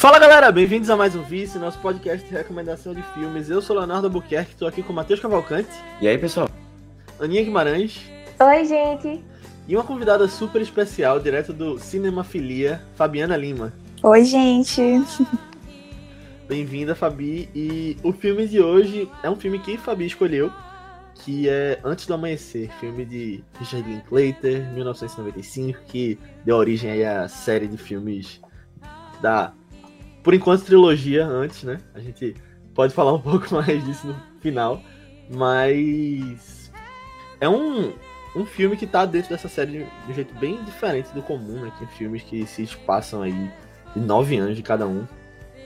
Fala galera, bem-vindos a mais um Vice, nosso podcast de recomendação de filmes. Eu sou Leonardo Albuquerque, estou aqui com o Matheus Cavalcante. E aí, pessoal? Aninha Guimarães. Oi, gente. E uma convidada super especial, direto do Cinemafilia, Fabiana Lima. Oi, gente. Bem-vinda, Fabi. E o filme de hoje é um filme que Fabi escolheu, que é Antes do Amanhecer, filme de Richard Linklater, 1995, que deu origem à série de filmes da por enquanto, trilogia antes, né? A gente pode falar um pouco mais disso no final. Mas. É um, um filme que tá dentro dessa série de um jeito bem diferente do comum, né? Tem filmes que se passam aí de nove anos de cada um.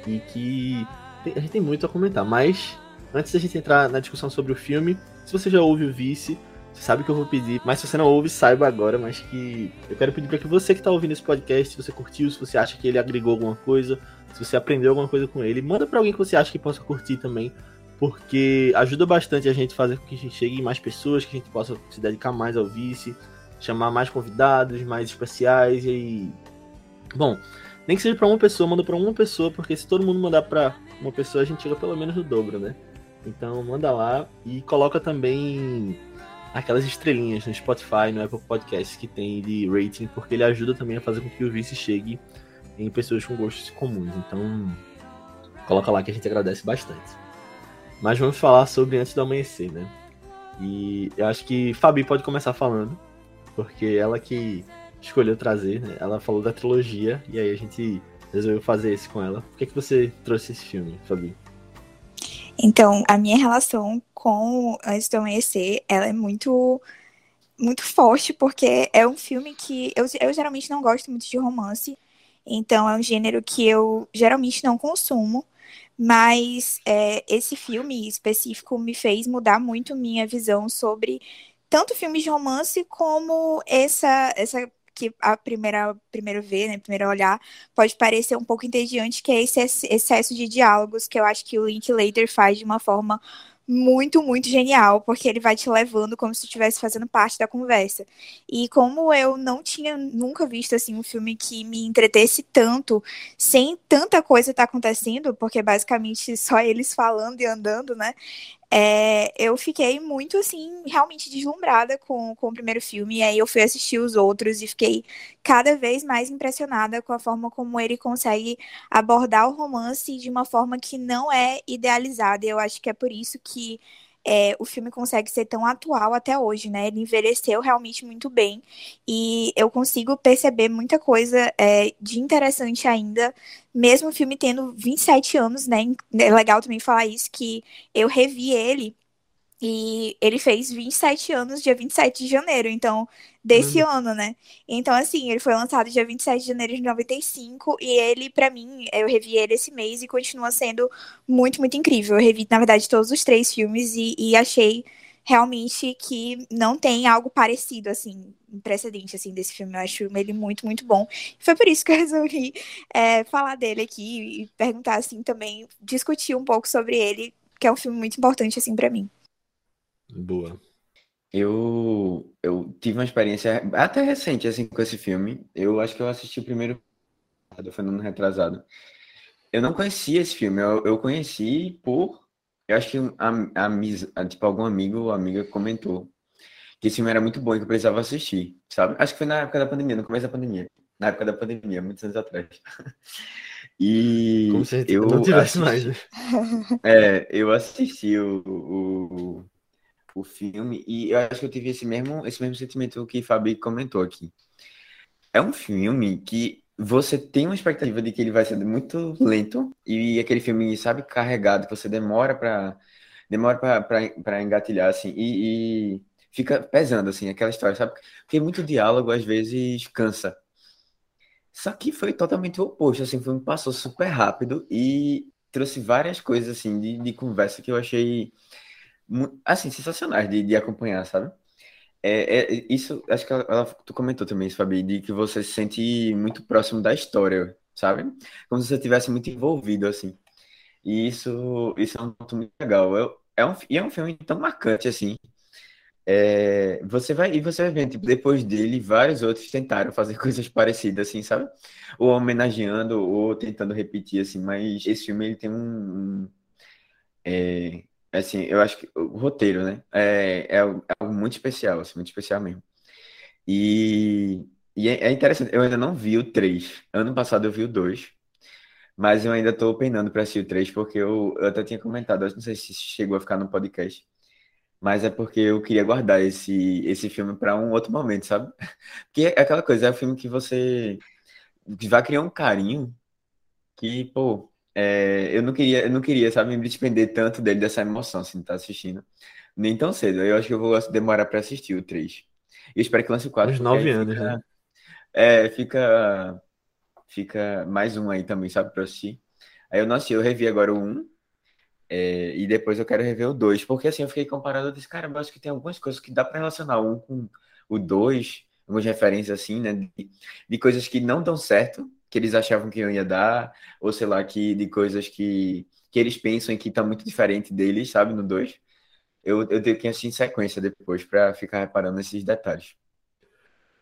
E que a gente tem muito a comentar. Mas, antes da gente entrar na discussão sobre o filme, se você já ouve o Vice, você sabe que eu vou pedir. Mas se você não ouve, saiba agora. Mas que eu quero pedir para que você que tá ouvindo esse podcast, se você curtiu, se você acha que ele agregou alguma coisa, se você aprendeu alguma coisa com ele, manda para alguém que você acha que possa curtir também, porque ajuda bastante a gente fazer com que a gente chegue em mais pessoas, que a gente possa se dedicar mais ao vice, chamar mais convidados, mais especiais e bom, nem que seja para uma pessoa, manda para uma pessoa, porque se todo mundo mandar para uma pessoa, a gente chega pelo menos no dobro, né? Então manda lá e coloca também aquelas estrelinhas no Spotify, no Apple Podcasts que tem de rating, porque ele ajuda também a fazer com que o vice chegue em pessoas com gostos comuns. Então, coloca lá que a gente agradece bastante. Mas vamos falar sobre Antes do Amanhecer, né? E eu acho que Fabi pode começar falando, porque ela que escolheu trazer, né? Ela falou da trilogia e aí a gente resolveu fazer esse com ela. Por que, que você trouxe esse filme, Fabi? Então, a minha relação com Antes do Amanhecer, ela é muito muito forte, porque é um filme que eu, eu geralmente não gosto muito de romance, então é um gênero que eu geralmente não consumo, mas é, esse filme específico me fez mudar muito minha visão sobre tanto filmes de romance como essa essa que a primeira primeiro ver, né, primeiro olhar, pode parecer um pouco entediante, que é esse excesso de diálogos que eu acho que o Linklater faz de uma forma muito, muito genial, porque ele vai te levando como se estivesse fazendo parte da conversa. E como eu não tinha nunca visto assim um filme que me entretesse tanto, sem tanta coisa estar tá acontecendo, porque basicamente só eles falando e andando, né? É, eu fiquei muito, assim, realmente deslumbrada com, com o primeiro filme. E aí eu fui assistir os outros e fiquei cada vez mais impressionada com a forma como ele consegue abordar o romance de uma forma que não é idealizada. E eu acho que é por isso que é, o filme consegue ser tão atual até hoje, né? Ele envelheceu realmente muito bem e eu consigo perceber muita coisa é, de interessante ainda, mesmo o filme tendo 27 anos, né? É legal também falar isso, que eu revi ele e ele fez 27 anos dia 27 de janeiro, então, desse uhum. ano, né? Então, assim, ele foi lançado dia 27 de janeiro de 95 e ele, para mim, eu revi ele esse mês e continua sendo muito, muito incrível. Eu revi, na verdade, todos os três filmes e, e achei realmente que não tem algo parecido, assim, precedente, assim, desse filme. Eu acho ele muito, muito bom. Foi por isso que eu resolvi é, falar dele aqui e perguntar, assim, também, discutir um pouco sobre ele, que é um filme muito importante, assim, para mim. Boa. Eu, eu tive uma experiência até recente, assim, com esse filme. Eu acho que eu assisti o primeiro foi no ano retrasado. Eu não conhecia esse filme, eu, eu conheci por. Eu acho que a, a, a, tipo, algum amigo ou amiga comentou que esse filme era muito bom e que eu precisava assistir, sabe? Acho que foi na época da pandemia, no começo da pandemia. Na época da pandemia, muitos anos atrás. E Como se eu não tivesse assisti, mais. É, eu assisti o, o, o filme, e eu acho que eu tive esse mesmo, esse mesmo sentimento que Fabi comentou aqui. É um filme que você tem uma expectativa de que ele vai ser muito lento, e aquele filme, sabe, carregado, que você demora para demora para engatilhar, assim, e, e, fica pesando, assim, aquela história, sabe? Porque muito diálogo, às vezes, cansa. Só que foi totalmente o oposto, assim, o filme passou super rápido e trouxe várias coisas, assim, de, de conversa que eu achei assim, sensacionais de, de acompanhar, sabe? É, é, isso, acho que ela, ela, tu comentou também, Fabi, de que você se sente muito próximo da história, sabe? Como se você estivesse muito envolvido, assim. E isso, isso é um ponto muito legal. Eu, é um, e é um filme tão marcante assim. É, você vai e você vai tipo, depois dele, vários outros tentaram fazer coisas parecidas, assim, sabe? Ou homenageando, ou tentando repetir, assim, mas esse filme ele tem um, um é, assim, eu acho que o roteiro, né? É, é algo muito especial, assim, muito especial mesmo. E, e é, é interessante, eu ainda não vi o 3. Ano passado eu vi o 2. Mas eu ainda tô penando para assistir o 3, porque eu, eu até tinha comentado, eu não sei se chegou a ficar no podcast, mas é porque eu queria guardar esse, esse filme para um outro momento, sabe? Porque é aquela coisa, é um filme que você vai criar um carinho que, pô, é, eu não queria, eu não queria, sabe, me despender tanto dele, dessa emoção, assim, de estar tá assistindo. Nem tão cedo. Eu acho que eu vou demorar para assistir o 3. E espero que lance o 4. Uns 9 anos, fica, né? É, fica, fica mais um aí também, sabe, para assistir. Aí eu não assisti, eu revi agora o 1. É, e depois eu quero rever o 2. Porque assim, eu fiquei comparando, eu disse, cara, eu acho que tem algumas coisas que dá para relacionar um com o 2, algumas referências assim, né? De, de coisas que não dão certo que eles achavam que eu ia dar, ou sei lá, que de coisas que, que eles pensam que tá muito diferente deles, sabe, no 2. Eu, eu tenho que assistir em sequência depois para ficar reparando nesses detalhes.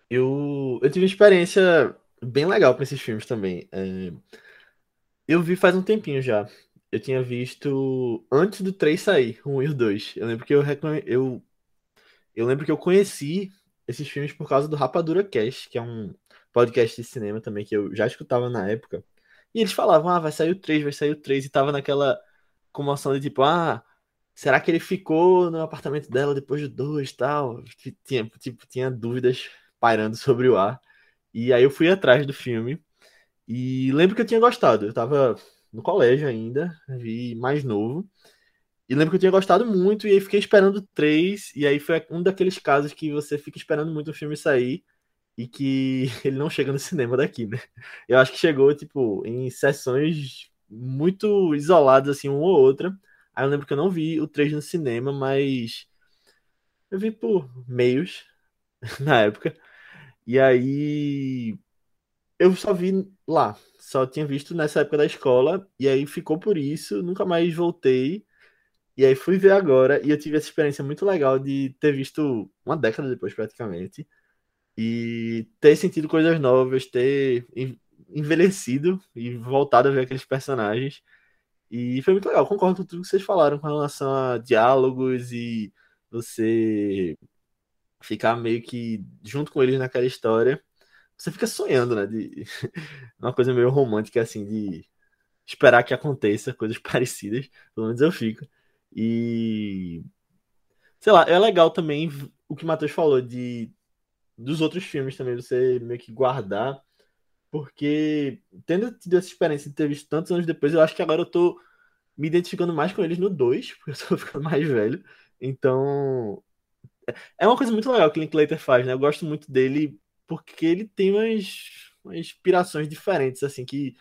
Eu, eu tive uma experiência bem legal com esses filmes também. É, eu vi faz um tempinho já. Eu tinha visto antes do 3 sair, 1 e o 2. Eu lembro que eu, eu, eu lembro que eu conheci esses filmes por causa do Rapadura Cast, que é um, podcast de cinema também que eu já escutava na época. E eles falavam, ah, vai sair o 3, vai sair o 3. E tava naquela comoção de tipo, ah, será que ele ficou no apartamento dela depois do 2 e tal? Tinha, tipo, tinha dúvidas pairando sobre o ar. E aí eu fui atrás do filme. E lembro que eu tinha gostado. Eu tava no colégio ainda, vi mais novo. E lembro que eu tinha gostado muito, e aí fiquei esperando 3, e aí foi um daqueles casos que você fica esperando muito o filme sair, e que ele não chega no cinema daqui, né? Eu acho que chegou, tipo, em sessões muito isoladas, assim, uma ou outra. Aí eu lembro que eu não vi o 3 no cinema, mas eu vi por meios na época. E aí eu só vi lá, só tinha visto nessa época da escola, e aí ficou por isso, nunca mais voltei. E aí fui ver agora, e eu tive essa experiência muito legal de ter visto uma década depois, praticamente e ter sentido coisas novas, ter envelhecido e voltado a ver aqueles personagens. E foi muito legal, concordo com tudo que vocês falaram com relação a diálogos e você ficar meio que junto com eles naquela história. Você fica sonhando, né? De uma coisa meio romântica, assim, de esperar que aconteça coisas parecidas. Pelo menos eu fico. E. Sei lá, é legal também o que o Matheus falou de dos outros filmes também, você meio que guardar. Porque, tendo tido essa experiência de ter visto tantos anos depois, eu acho que agora eu tô me identificando mais com eles no 2, porque eu tô ficando mais velho. Então, é uma coisa muito legal que o Linklater faz, né? Eu gosto muito dele porque ele tem umas, umas inspirações diferentes, assim, que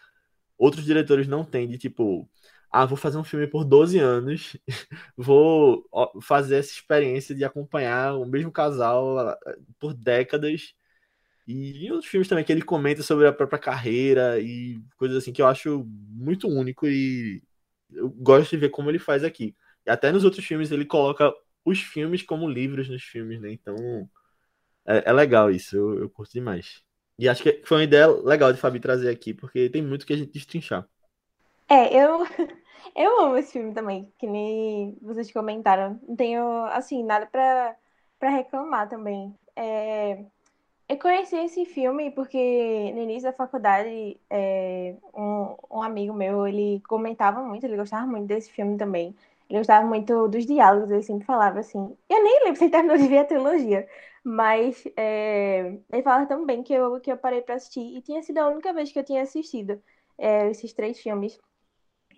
outros diretores não têm, de tipo, ah, vou fazer um filme por 12 anos, vou fazer essa experiência de acompanhar o mesmo casal ah, por décadas. E outros filmes também que ele comenta sobre a própria carreira e coisas assim que eu acho muito único e eu gosto de ver como ele faz aqui. E até nos outros filmes ele coloca os filmes como livros nos filmes, né? Então é, é legal isso, eu, eu curto demais. E acho que foi uma ideia legal de Fabi trazer aqui, porque tem muito que a gente destrinchar. É, eu, eu amo esse filme também, que nem vocês comentaram. Não tenho, assim, nada pra, pra reclamar também. É, eu conheci esse filme porque no início da faculdade, é, um, um amigo meu, ele comentava muito, ele gostava muito desse filme também. Ele gostava muito dos diálogos, ele sempre falava assim. Eu nem lembro se ele terminou de ver a trilogia, mas é, ele falava tão bem que eu, que eu parei pra assistir. E tinha sido a única vez que eu tinha assistido é, esses três filmes.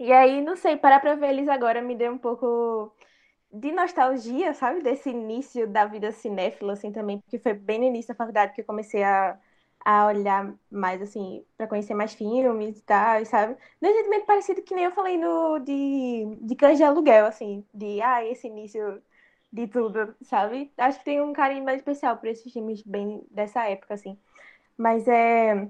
E aí, não sei, parar pra ver eles agora me deu um pouco de nostalgia, sabe? Desse início da vida cinéfila, assim, também, porque foi bem no início da faculdade que eu comecei a, a olhar mais, assim, para conhecer mais filmes e tal, sabe? Num sentimento parecido que nem eu falei no de, de Cães de Aluguel, assim, de, ah, esse início de tudo, sabe? Acho que tem um carinho mais especial por esses filmes bem dessa época, assim. Mas é.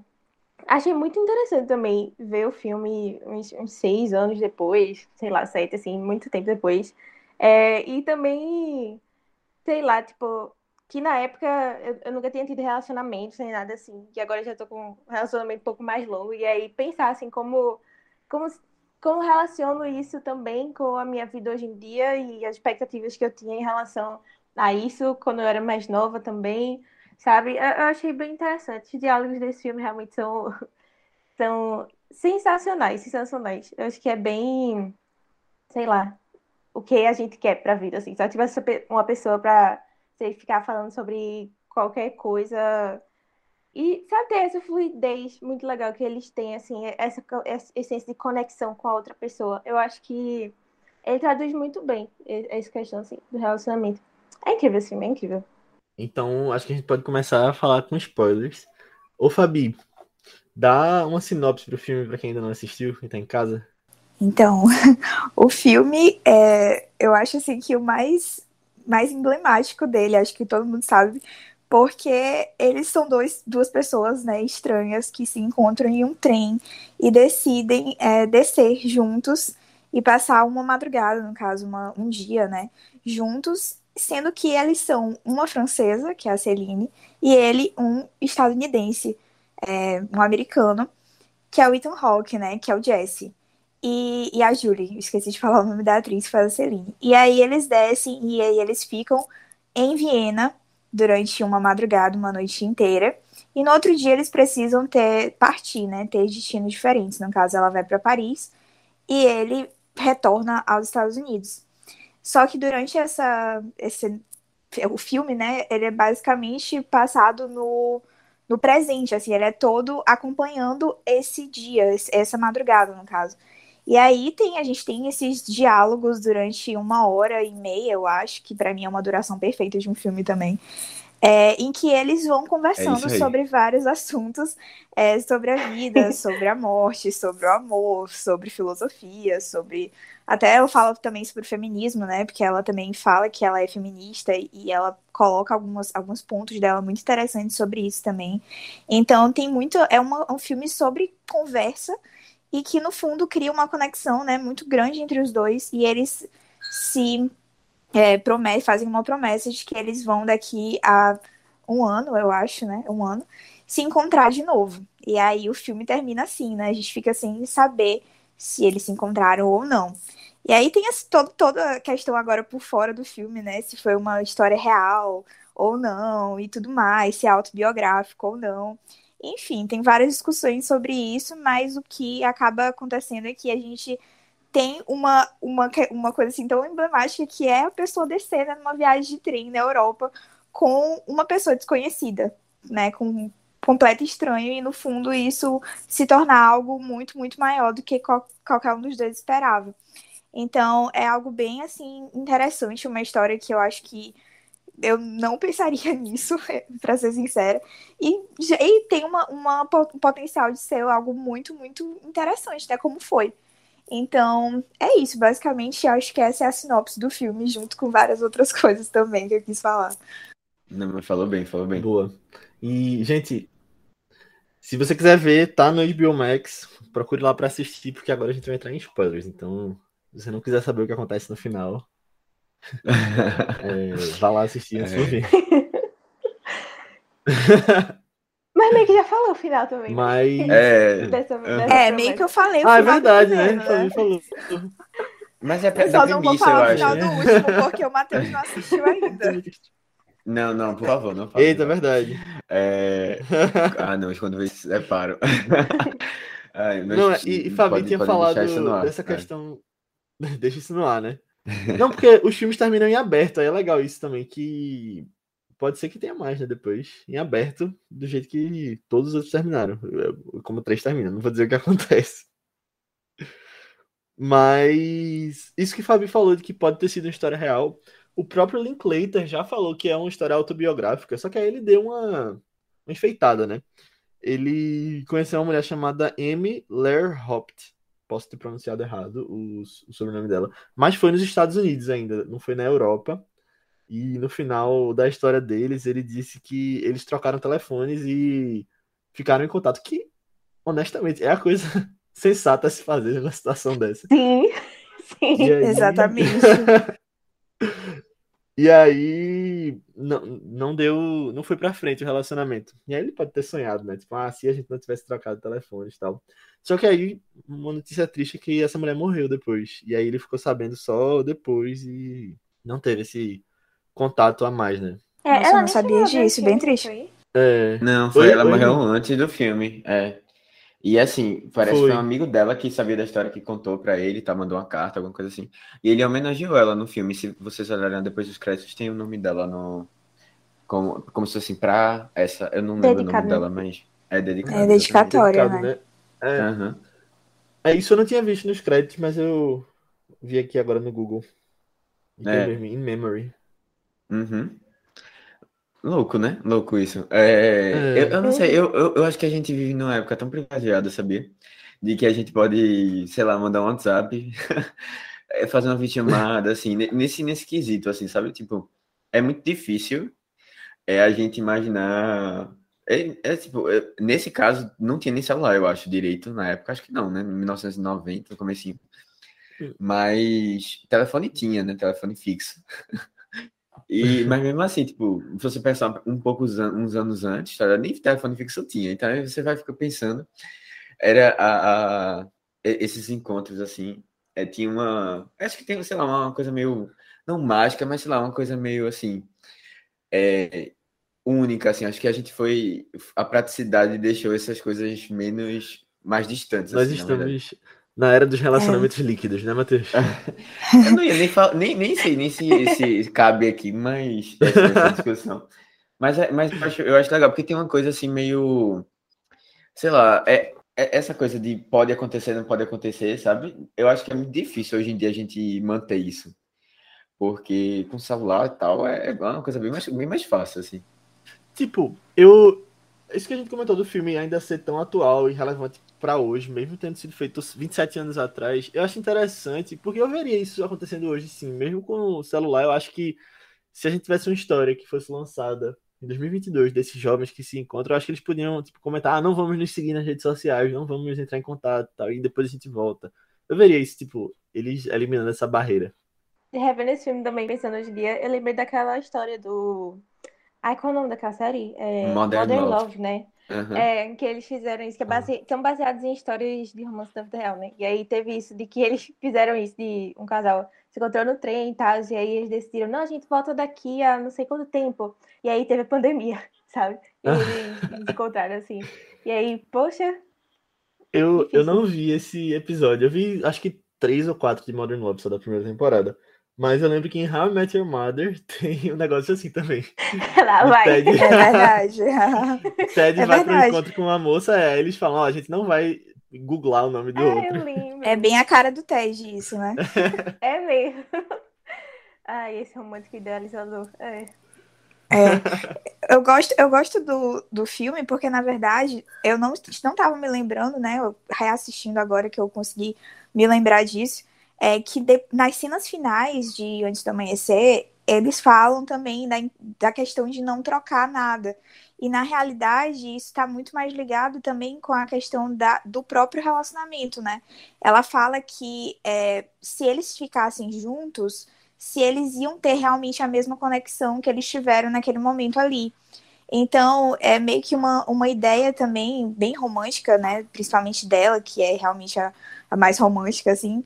Achei muito interessante também ver o filme uns, uns, seis anos depois, sei lá, sete, assim, muito tempo depois. É, e também, sei lá, tipo, que na época eu, eu, nunca tinha tido relacionamento nem nada assim, que agora já tô com um relacionamento um pouco mais longo, e aí pensar assim, como, como, como relaciono isso também com a minha vida hoje em dia e as expectativas que eu tinha em relação a isso quando eu era mais nova também, sabe? Eu, eu achei bem interessante. Os diálogos desse filme realmente são, são sensacionais, sensacionais. Eu acho que é bem, sei lá, o que a gente quer pra vida, assim. Se eu tivesse uma pessoa pra sei, ficar falando sobre qualquer coisa. E sabe ter essa fluidez muito legal que eles têm, assim, essa, essa essência de conexão com a outra pessoa. Eu acho que ele traduz muito bem essa questão assim, do relacionamento. É incrível esse filme, é incrível. Então, acho que a gente pode começar a falar com spoilers. Ô, Fabi, dá uma sinopse pro filme para quem ainda não assistiu e tá em casa. Então, o filme, é, eu acho assim que o mais, mais emblemático dele, acho que todo mundo sabe, porque eles são dois, duas pessoas né, estranhas que se encontram em um trem e decidem é, descer juntos e passar uma madrugada, no caso, uma, um dia, né, juntos, sendo que eles são uma francesa, que é a Celine, e ele um estadunidense, é, um americano, que é o Ethan Hawke, né, que é o Jesse e, e a Julie, esqueci de falar o nome da atriz, que faz a Celine. E aí eles descem e aí eles ficam em Viena durante uma madrugada, uma noite inteira. E no outro dia eles precisam ter partir, né? Ter destinos diferentes. No caso, ela vai para Paris e ele retorna aos Estados Unidos. Só que durante essa esse o filme, né, ele é basicamente passado no, no presente, assim, ele é todo acompanhando esse dia, essa madrugada, no caso. E aí tem a gente tem esses diálogos durante uma hora e meia, eu acho, que para mim é uma duração perfeita de um filme também. É, em que eles vão conversando é sobre vários assuntos, é, sobre a vida, sobre a morte, sobre o amor, sobre filosofia, sobre. Até eu falo também sobre o feminismo, né? Porque ela também fala que ela é feminista e ela coloca algumas, alguns pontos dela muito interessantes sobre isso também. Então tem muito. É uma, um filme sobre conversa e que no fundo cria uma conexão né, muito grande entre os dois e eles se é, fazem uma promessa de que eles vão daqui a um ano, eu acho, né? Um ano, se encontrar de novo. E aí o filme termina assim, né? A gente fica sem saber se eles se encontraram ou não. E aí tem esse, todo, toda a questão agora por fora do filme, né? Se foi uma história real ou não, e tudo mais, se é autobiográfico ou não. Enfim, tem várias discussões sobre isso, mas o que acaba acontecendo é que a gente tem uma, uma, uma coisa assim tão emblemática que é a pessoa descendo numa viagem de trem na Europa com uma pessoa desconhecida, né? Com um completo estranho, e no fundo isso se tornar algo muito, muito maior do que qual, qualquer um dos dois esperava. Então é algo bem assim interessante, uma história que eu acho que eu não pensaria nisso, para ser sincera. E, e tem uma, um potencial de ser algo muito, muito interessante, né? Como foi. Então, é isso. Basicamente, acho que essa é a sinopse do filme, junto com várias outras coisas também que eu quis falar. Não, mas falou bem, falou bem. Boa. E, gente, se você quiser ver, tá no HBO Max. Procure lá para assistir, porque agora a gente vai entrar em spoilers. Então, se você não quiser saber o que acontece no final, é, vá lá assistir antes é. de ver. Mas meio que já falou o final também. Mas. É, dessa, dessa é meio que eu falei o Ah, é verdade, né? né? Falou. Mas é eu só não vou falar o final do último, porque o Matheus não assistiu ainda. Não, não, por favor, não fale. Eita, é verdade. É... Ah, não, quando vez separo. Ai, não, e, e Fabi tinha falado dessa é. questão. Deixa isso no ar, né? Não, porque os filmes terminam em aberto, aí é legal isso também, que pode ser que tenha mais, né, depois, em aberto, do jeito que todos os outros terminaram, como três terminam, não vou dizer o que acontece. Mas isso que o Fabi falou de que pode ter sido uma história real, o próprio Linklater já falou que é uma história autobiográfica, só que aí ele deu uma, uma enfeitada, né? Ele conheceu uma mulher chamada Amy Hopt, posso ter pronunciado errado o, o sobrenome dela, mas foi nos Estados Unidos ainda, não foi na Europa. E no final da história deles, ele disse que eles trocaram telefones e ficaram em contato, que honestamente é a coisa sensata a se fazer numa situação dessa. Sim, sim, aí... exatamente. E aí não, não deu, não foi pra frente o relacionamento. E aí ele pode ter sonhado, né? Tipo, ah, se a gente não tivesse trocado telefones e tal. Só que aí uma notícia triste é que essa mulher morreu depois. E aí ele ficou sabendo só depois e não teve esse contato a mais, né? É, Nossa, eu não sabia disso, bem triste. Foi? É. Não, foi, ela morreu antes do filme. É. E assim, parece foi. que foi um amigo dela que sabia da história que contou para ele, tá? Mandou uma carta, alguma coisa assim. E ele homenageou ela no filme. Se vocês olharem depois dos créditos, tem o nome dela no. Como, como se fosse pra essa. Eu não lembro Dedicado. o nome dela, mas. É dedicado. É dedicatória, né? né? É. Uhum. é. Isso eu não tinha visto nos créditos, mas eu vi aqui agora no Google. É. In memory. Uhum. Louco, né? Louco isso. É, é. Eu, eu, não sei, eu, eu, eu, acho que a gente vive numa época tão privilegiada, sabia? De que a gente pode, sei lá, mandar um WhatsApp, é, fazer uma videochamada, assim, nesse, nesse quesito, assim, sabe? Tipo, é muito difícil é, a gente imaginar. É, é tipo, é, nesse caso, não tinha nem celular, eu acho, direito, na época, acho que não, né? Em 1990, no comecinho. Mas telefone tinha, né? Telefone fixo. E, mas mesmo assim, tipo, se você pensar um pouco uns anos antes, tá? nem telefone fixo tinha. Então aí você vai ficar pensando. Era a, a esses encontros, assim, é, tinha uma. Acho que tem, sei lá, uma coisa meio. Não mágica, mas sei lá, uma coisa meio assim. É, única, assim. Acho que a gente foi. A praticidade deixou essas coisas menos. mais distantes. Nós assim, estamos na era dos relacionamentos é. líquidos, né, Matheus? eu não ia nem falar, nem, nem sei nem se, se cabe aqui, mas essa, discussão. Mas, é, mas eu acho, eu acho legal, porque tem uma coisa assim meio. Sei lá, é, é, essa coisa de pode acontecer, não pode acontecer, sabe? Eu acho que é muito difícil hoje em dia a gente manter isso. Porque com celular e tal é, é uma coisa bem mais, bem mais fácil, assim. Tipo, eu. Isso que a gente comentou do filme ainda ser tão atual e relevante para hoje, mesmo tendo sido feito 27 anos atrás, eu acho interessante, porque eu veria isso acontecendo hoje, sim. Mesmo com o celular, eu acho que se a gente tivesse uma história que fosse lançada em 2022 desses jovens que se encontram, eu acho que eles podiam tipo, comentar: ah, não vamos nos seguir nas redes sociais, não vamos entrar em contato tal, e depois a gente volta. Eu veria isso, tipo, eles eliminando essa barreira. Revendo esse filme também, pensando hoje em dia, eu lembrei daquela história do. Ai, qual é o nome daquela série? É... Modern, Modern Love. Love, né? Uhum. É, que eles fizeram isso, que é base... são baseados em histórias de romance da vida real, né? E aí teve isso, de que eles fizeram isso, de um casal se encontrou no trem e tal, e aí eles decidiram, não, a gente volta daqui a não sei quanto tempo. E aí teve a pandemia, sabe? E eles se encontraram assim. E aí, poxa. Eu, eu não vi esse episódio. Eu vi, acho que três ou quatro de Modern Love, só da primeira temporada. Mas eu lembro que em How I Met Your Mother tem um negócio assim também. Lá vai. Ted... É verdade. Ted é vai verdade. pro encontro com uma moça, é, eles falam, ó, a gente não vai googlar o nome do é, outro. É bem a cara do Ted isso, né? é mesmo. Ai, esse romântico idealizador. É. É, eu gosto, eu gosto do, do filme porque, na verdade, eu não, não tava me lembrando, né? Eu reassistindo agora que eu consegui me lembrar disso é que de, nas cenas finais de Antes do Amanhecer, eles falam também da, da questão de não trocar nada. E na realidade, isso está muito mais ligado também com a questão da, do próprio relacionamento, né? Ela fala que é, se eles ficassem juntos, se eles iam ter realmente a mesma conexão que eles tiveram naquele momento ali. Então, é meio que uma, uma ideia também bem romântica, né? Principalmente dela, que é realmente a, a mais romântica, assim,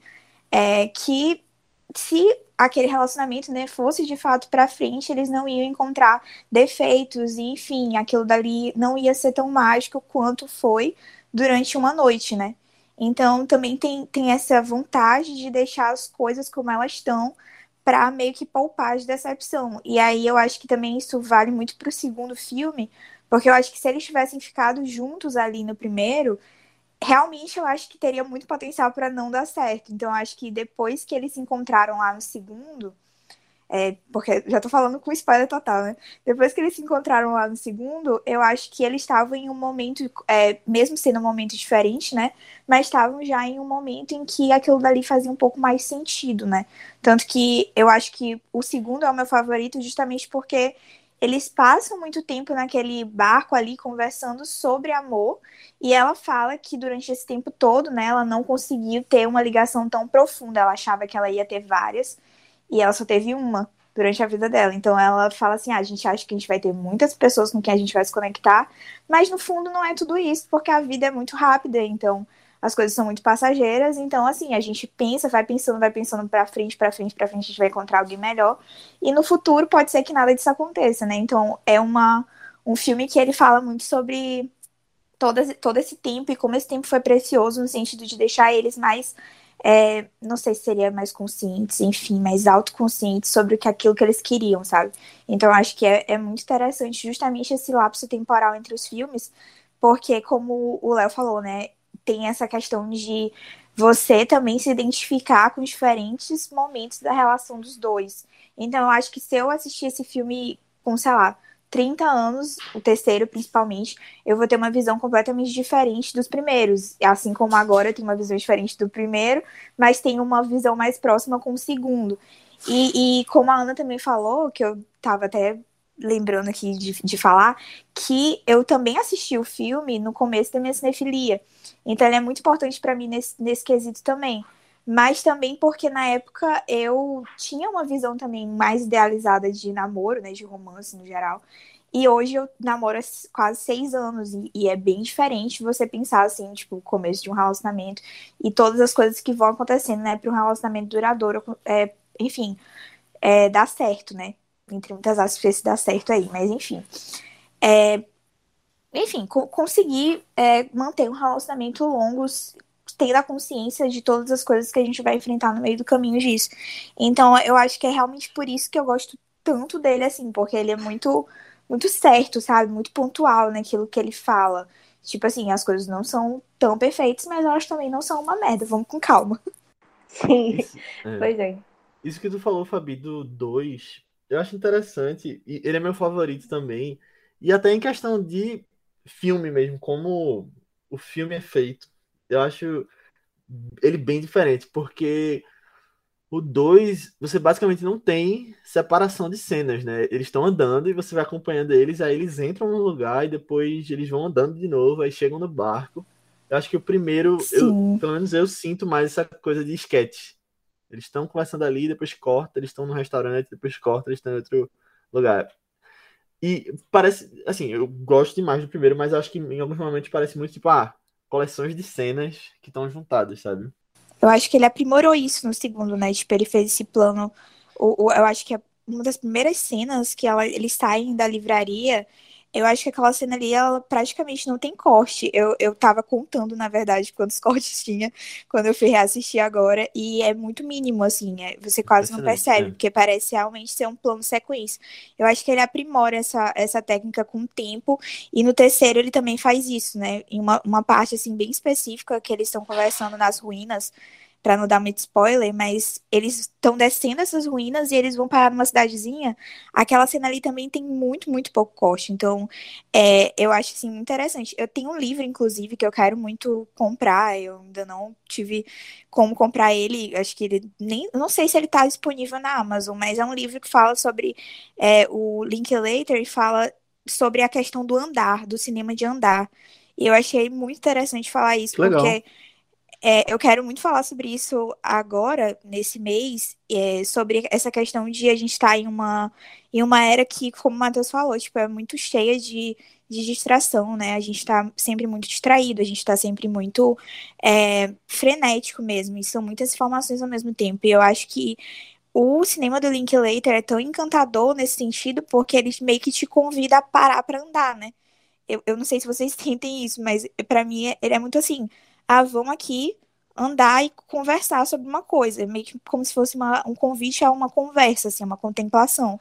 é, que se aquele relacionamento né, fosse de fato para frente, eles não iam encontrar defeitos e, enfim, aquilo dali não ia ser tão mágico quanto foi durante uma noite, né? Então também tem, tem essa vontade de deixar as coisas como elas estão para meio que poupar de decepção. E aí eu acho que também isso vale muito para o segundo filme, porque eu acho que se eles tivessem ficado juntos ali no primeiro, realmente eu acho que teria muito potencial para não dar certo. Então, acho que depois que eles se encontraram lá no segundo, é, porque já tô falando com spoiler total, né? Depois que eles se encontraram lá no segundo, eu acho que eles estavam em um momento, é, mesmo sendo um momento diferente, né? Mas estavam já em um momento em que aquilo dali fazia um pouco mais sentido, né? Tanto que eu acho que o segundo é o meu favorito justamente porque eles passam muito tempo naquele barco ali conversando sobre amor e ela fala que durante esse tempo todo, né, ela não conseguiu ter uma ligação tão profunda. Ela achava que ela ia ter várias e ela só teve uma durante a vida dela. Então ela fala assim: ah, a gente acha que a gente vai ter muitas pessoas com quem a gente vai se conectar, mas no fundo não é tudo isso, porque a vida é muito rápida, então as coisas são muito passageiras, então assim, a gente pensa, vai pensando, vai pensando para frente, para frente, para frente, a gente vai encontrar alguém melhor. E no futuro pode ser que nada disso aconteça, né? Então é uma um filme que ele fala muito sobre todo, todo esse tempo e como esse tempo foi precioso no sentido de deixar eles mais é, não sei se seria mais conscientes, enfim, mais autoconscientes sobre o que aquilo que eles queriam, sabe? Então acho que é, é muito interessante justamente esse lapso temporal entre os filmes, porque como o Léo falou, né, tem essa questão de você também se identificar com diferentes momentos da relação dos dois. Então eu acho que se eu assistir esse filme com, sei lá, 30 anos, o terceiro principalmente, eu vou ter uma visão completamente diferente dos primeiros. Assim como agora eu tenho uma visão diferente do primeiro, mas tenho uma visão mais próxima com o segundo. E, e como a Ana também falou, que eu tava até lembrando aqui de, de falar, que eu também assisti o filme no começo da minha cinefilia. Então ele é muito importante para mim nesse, nesse quesito também mas também porque na época eu tinha uma visão também mais idealizada de namoro, né, de romance no geral. E hoje eu namoro há quase seis anos e, e, é bem diferente você pensar assim, tipo, o começo de um relacionamento e todas as coisas que vão acontecendo, né, para um relacionamento duradouro, é, enfim, é, dar certo, né? Entre muitas aspas, se dar certo aí, mas enfim. É, enfim, co conseguir é, manter um relacionamento longo tendo a consciência de todas as coisas que a gente vai enfrentar no meio do caminho disso. Então, eu acho que é realmente por isso que eu gosto tanto dele, assim, porque ele é muito, muito certo, sabe? Muito pontual naquilo que ele fala. Tipo assim, as coisas não são tão perfeitas, mas elas também não são uma merda. Vamos com calma. Sim, isso, é. pois é. Isso que tu falou, Fabi, do 2, eu acho interessante. E ele é meu favorito também. E até em questão de filme mesmo, como o filme é feito eu acho ele bem diferente, porque o 2, você basicamente não tem separação de cenas, né? Eles estão andando e você vai acompanhando eles, aí eles entram no lugar e depois eles vão andando de novo, aí chegam no barco. Eu acho que o primeiro, eu, pelo menos eu sinto mais essa coisa de sketch. Eles estão conversando ali, depois corta, eles estão no restaurante, depois corta, eles estão em outro lugar. E parece, assim, eu gosto demais do primeiro, mas acho que em alguns momentos parece muito tipo, ah, coleções de cenas que estão juntadas, sabe? Eu acho que ele aprimorou isso no segundo, né? Tipo, ele fez esse plano. Eu acho que é uma das primeiras cenas que ela, eles saem da livraria eu acho que aquela cena ali, ela praticamente não tem corte. Eu, eu tava contando, na verdade, quantos cortes tinha quando eu fui reassistir agora. E é muito mínimo, assim. É, você quase não percebe, é. porque parece realmente ser um plano sequência. Eu acho que ele aprimora essa, essa técnica com o tempo. E no terceiro ele também faz isso, né? Em uma, uma parte, assim, bem específica, que eles estão conversando nas ruínas para não dar muito spoiler, mas eles estão descendo essas ruínas e eles vão parar numa cidadezinha. Aquela cena ali também tem muito, muito pouco corte. Então, é, eu acho assim interessante. Eu tenho um livro, inclusive, que eu quero muito comprar. Eu ainda não tive como comprar ele. Acho que ele nem. Não sei se ele está disponível na Amazon, mas é um livro que fala sobre é, o Linklater e fala sobre a questão do andar, do cinema de andar. E eu achei muito interessante falar isso, Legal. porque é, eu quero muito falar sobre isso agora, nesse mês, é, sobre essa questão de a gente estar tá em uma, em uma era que, como o Matheus falou, tipo, é muito cheia de, de distração, né? A gente está sempre muito distraído, a gente está sempre muito é, frenético mesmo, e são muitas informações ao mesmo tempo. E eu acho que o cinema do Linklater é tão encantador nesse sentido, porque ele meio que te convida a parar para andar, né? Eu, eu não sei se vocês sentem isso, mas para mim ele é muito assim ah, vamos aqui andar e conversar sobre uma coisa, meio que como se fosse uma, um convite a uma conversa, assim, uma contemplação.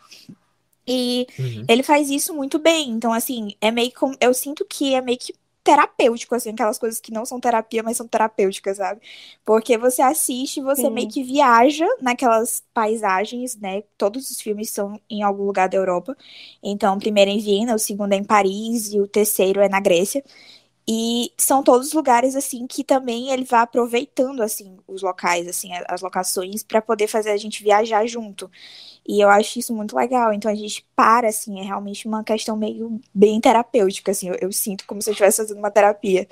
E uhum. ele faz isso muito bem. Então, assim, é meio que. Eu sinto que é meio que terapêutico, assim, aquelas coisas que não são terapia, mas são terapêuticas, sabe? Porque você assiste, você Sim. meio que viaja naquelas paisagens, né? Todos os filmes são em algum lugar da Europa. Então, o primeiro é em Viena, o segundo é em Paris e o terceiro é na Grécia. E são todos lugares assim que também ele vai aproveitando assim os locais, assim, as locações para poder fazer a gente viajar junto. E eu acho isso muito legal. Então a gente para assim, é realmente uma questão meio bem terapêutica assim. Eu, eu sinto como se eu estivesse fazendo uma terapia.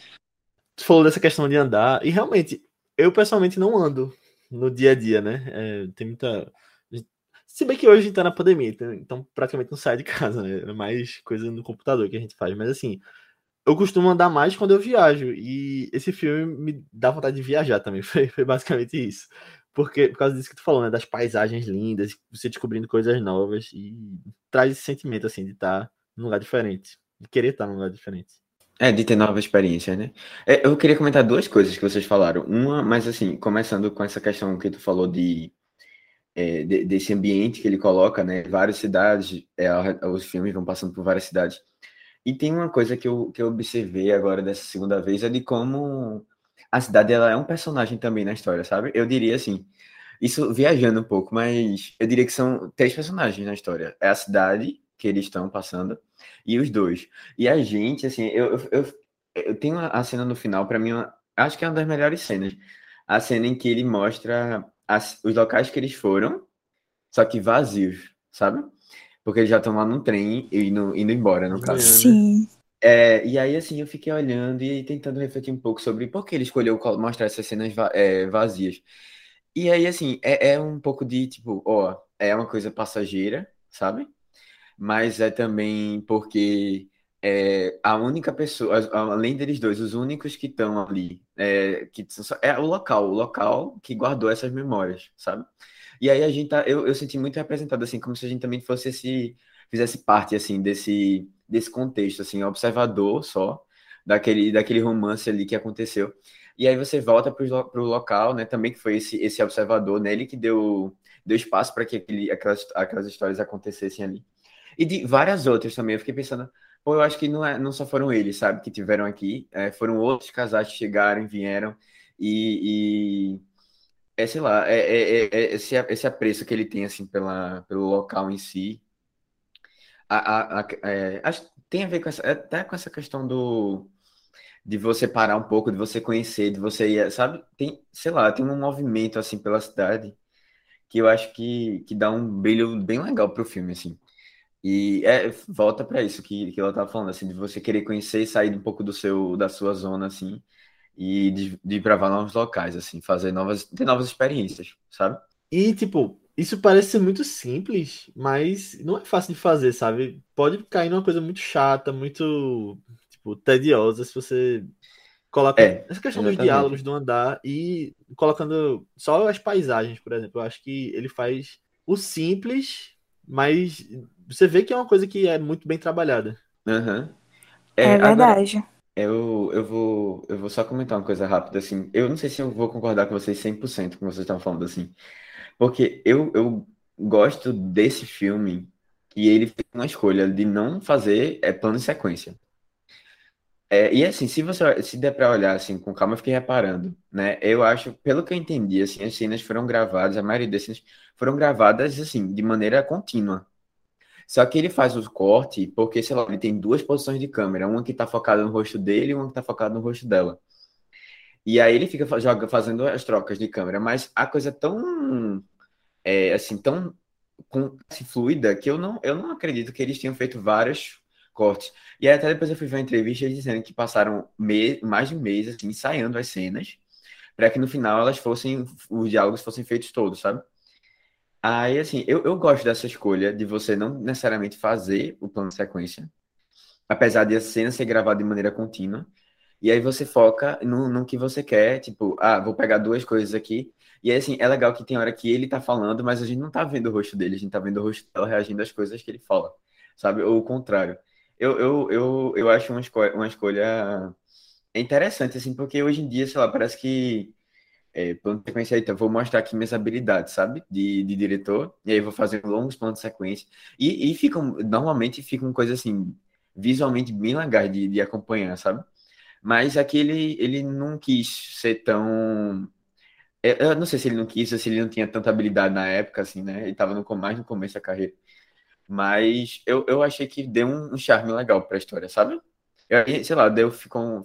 Tu falou dessa questão de andar e realmente eu pessoalmente não ando no dia a dia, né? É, tem muita Se bem que hoje a gente tá na pandemia, então, então praticamente não sai de casa, né? É mais coisa no computador que a gente faz. Mas assim, eu costumo andar mais quando eu viajo. E esse filme me dá vontade de viajar também. Foi, foi basicamente isso. Porque, por causa disso que tu falou, né? Das paisagens lindas, você descobrindo coisas novas. E traz esse sentimento, assim, de estar num lugar diferente. De querer estar num lugar diferente. É, de ter nova experiência, né? É, eu queria comentar duas coisas que vocês falaram. Uma, mas assim, começando com essa questão que tu falou de, é, de desse ambiente que ele coloca, né? Várias cidades, é, os filmes vão passando por várias cidades. E tem uma coisa que eu, que eu observei agora dessa segunda vez, é de como a cidade ela é um personagem também na história, sabe? Eu diria assim, isso viajando um pouco, mas eu diria que são três personagens na história. É a cidade que eles estão passando e os dois. E a gente, assim, eu, eu, eu, eu tenho a cena no final, para mim, uma, acho que é uma das melhores cenas. A cena em que ele mostra as, os locais que eles foram, só que vazios, sabe? Porque eles já estão lá no trem e indo, indo embora, no caso. Sim. É, e aí, assim, eu fiquei olhando e tentando refletir um pouco sobre por que ele escolheu mostrar essas cenas é, vazias. E aí, assim, é, é um pouco de, tipo, ó, é uma coisa passageira, sabe? Mas é também porque é, a única pessoa, além deles dois, os únicos que estão ali, é, que é o local, o local que guardou essas memórias, sabe? E aí a gente tá, eu, eu senti muito representado, assim, como se a gente também fosse esse, fizesse parte, assim, desse, desse contexto, assim, observador só, daquele, daquele romance ali que aconteceu. E aí você volta para o local, né, também que foi esse, esse observador, né, ele que deu, deu espaço para que aquele, aquelas, aquelas histórias acontecessem ali. E de várias outras também, eu fiquei pensando, pô, eu acho que não, é, não só foram eles, sabe, que tiveram aqui, é, foram outros casais que chegaram, vieram, e, e é, sei lá, é, é, é, é esse, esse apreço que ele tem, assim, pela, pelo local em si, a, a, a, é, acho, tem a ver com essa, até com essa questão do de você parar um pouco, de você conhecer, de você ir, sabe? Tem, sei lá, tem um movimento assim pela cidade que eu acho que, que dá um brilho bem legal pro filme, assim. E é, volta para isso que, que ela tava falando, assim, de você querer conhecer e sair um pouco do seu, da sua zona, assim, e de, de para novos locais, assim, fazer novas, ter novas experiências, sabe? E, tipo, isso parece ser muito simples, mas não é fácil de fazer, sabe? Pode cair numa coisa muito chata, muito, tipo, tediosa se você coloca É, essa questão dos exatamente. diálogos do andar e colocando só as paisagens, por exemplo. Eu acho que ele faz o simples, mas você vê que é uma coisa que é muito bem trabalhada. Aham. É É, agora, verdade. Eu, eu vou, eu vou só comentar uma coisa rápida, assim. Eu não sei se eu vou concordar com vocês 100% com o que vocês estão falando, assim. Porque eu, eu gosto desse filme que ele fez uma escolha de não fazer é, plano de sequência. É, e assim, se você se der pra olhar assim com calma, eu fiquei reparando, né? Eu acho, pelo que eu entendi, assim, as cenas foram gravadas, a maioria das cenas foram gravadas assim, de maneira contínua. Só que ele faz o corte porque, sei lá, ele tem duas posições de câmera, uma que tá focada no rosto dele e uma que tá focada no rosto dela. E aí ele fica joga, fazendo as trocas de câmera, mas a coisa é tão é, assim, tão com, assim, fluida que eu não, eu não acredito que eles tenham feito vários cortes. E aí até depois eu fui ver uma entrevista dizendo que passaram me- mais de um mês assim, ensaiando as cenas para que no final elas fossem, os diálogos fossem feitos todos, sabe? Aí, assim, eu, eu gosto dessa escolha de você não necessariamente fazer o plano de sequência, apesar de a cena ser gravada de maneira contínua, e aí você foca no, no que você quer, tipo, ah, vou pegar duas coisas aqui, e aí, assim, é legal que tem hora que ele tá falando, mas a gente não tá vendo o rosto dele, a gente tá vendo o rosto dela reagindo às coisas que ele fala, sabe? Ou o contrário. Eu, eu, eu, eu acho uma escolha, uma escolha interessante, assim, porque hoje em dia, sei lá, parece que é, plano de sequência, então, vou mostrar aqui minhas habilidades, sabe? De, de diretor, e aí vou fazer longos planos de sequência, e, e ficam, normalmente ficam coisas assim, visualmente bem legais de, de acompanhar, sabe? Mas aqui ele, ele não quis ser tão. Eu eu não sei se ele não quis, ou se ele não tinha tanta habilidade na época, assim, né? Ele tava no, mais no começo da carreira. Mas eu, eu achei que deu um, um charme legal pra história, sabe? Eu, sei lá, deu, ficou,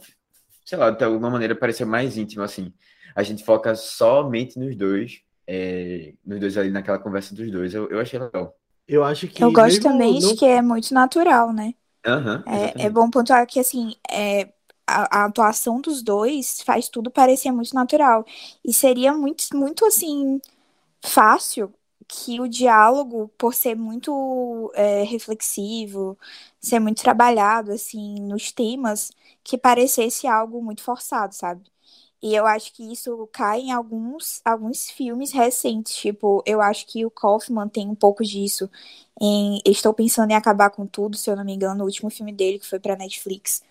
sei lá, de alguma maneira pareceu mais íntimo, assim. A gente foca somente nos dois, é, nos dois ali, naquela conversa dos dois. Eu, eu achei legal. Eu acho que Eu gosto também de não que é muito natural, né? Aham, É, é bom pontuar que, assim, é, a, a atuação dos dois faz tudo parecer muito natural. E seria muito, muito, assim, fácil que o diálogo, por ser muito é, reflexivo, ser muito trabalhado, assim, nos temas, que parecesse algo muito forçado, sabe? E eu acho que isso cai em alguns, alguns filmes recentes. Tipo, eu acho que o Kaufman tem um pouco disso. Em Estou Pensando em Acabar com Tudo, se eu não me engano, o último filme dele, que foi pra Netflix.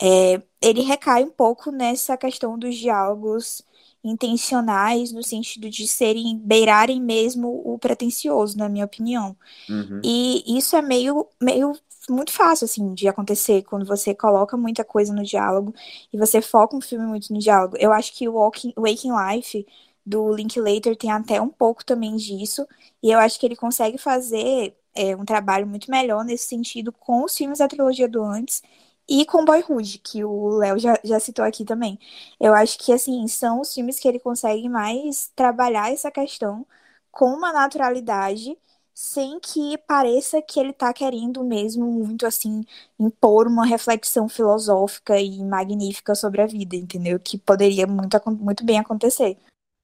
É, ele recai um pouco nessa questão dos diálogos intencionais, no sentido de serem, beirarem mesmo o pretencioso, na minha opinião. Uhum. E isso é meio, meio muito fácil, assim, de acontecer quando você coloca muita coisa no diálogo e você foca um filme muito no diálogo. Eu acho que o Walking, Waking Life do Linklater tem até um pouco também disso, e eu acho que ele consegue fazer é, um trabalho muito melhor nesse sentido com os filmes da trilogia do antes e com Boyhood, que o Léo já, já citou aqui também. Eu acho que, assim, são os filmes que ele consegue mais trabalhar essa questão com uma naturalidade sem que pareça que ele está querendo mesmo muito assim impor uma reflexão filosófica e magnífica sobre a vida, entendeu? Que poderia muito, muito bem acontecer.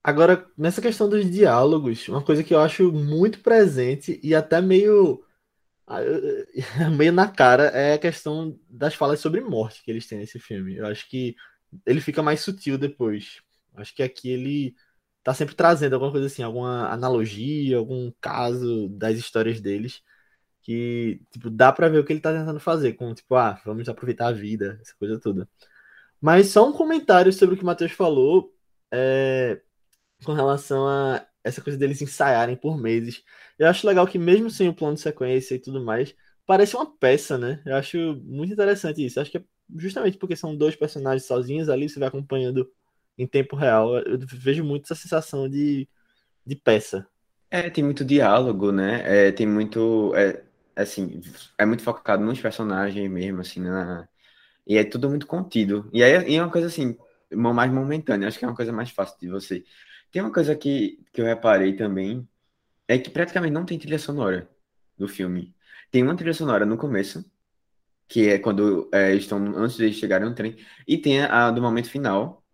Agora, nessa questão dos diálogos, uma coisa que eu acho muito presente e até meio meio na cara é a questão das falas sobre morte que eles têm nesse filme. Eu acho que ele fica mais sutil depois. Acho que aqui ele tá sempre trazendo alguma coisa assim, alguma analogia, algum caso das histórias deles que, tipo, dá para ver o que ele tá tentando fazer com, tipo, ah, vamos aproveitar a vida, essa coisa toda. Mas só um comentário sobre o que o Matheus falou é, com relação a essa coisa deles ensaiarem por meses. Eu acho legal que mesmo sem o plano de sequência e tudo mais, parece uma peça, né? Eu acho muito interessante isso. Eu acho que é justamente porque são dois personagens sozinhos ali, você vai acompanhando em tempo real. Eu vejo muito essa sensação de, de peça. É, tem muito diálogo, né? É, tem muito. É, assim, é muito focado nos personagens mesmo, assim, na... e é tudo muito contido. E aí é uma coisa assim, mais momentânea, acho que é uma coisa mais fácil de você tem uma coisa que, que eu reparei também, é que praticamente não tem trilha sonora no filme. Tem uma trilha sonora no começo, que é quando é, estão antes de chegarem no trem, e tem a, a do momento final,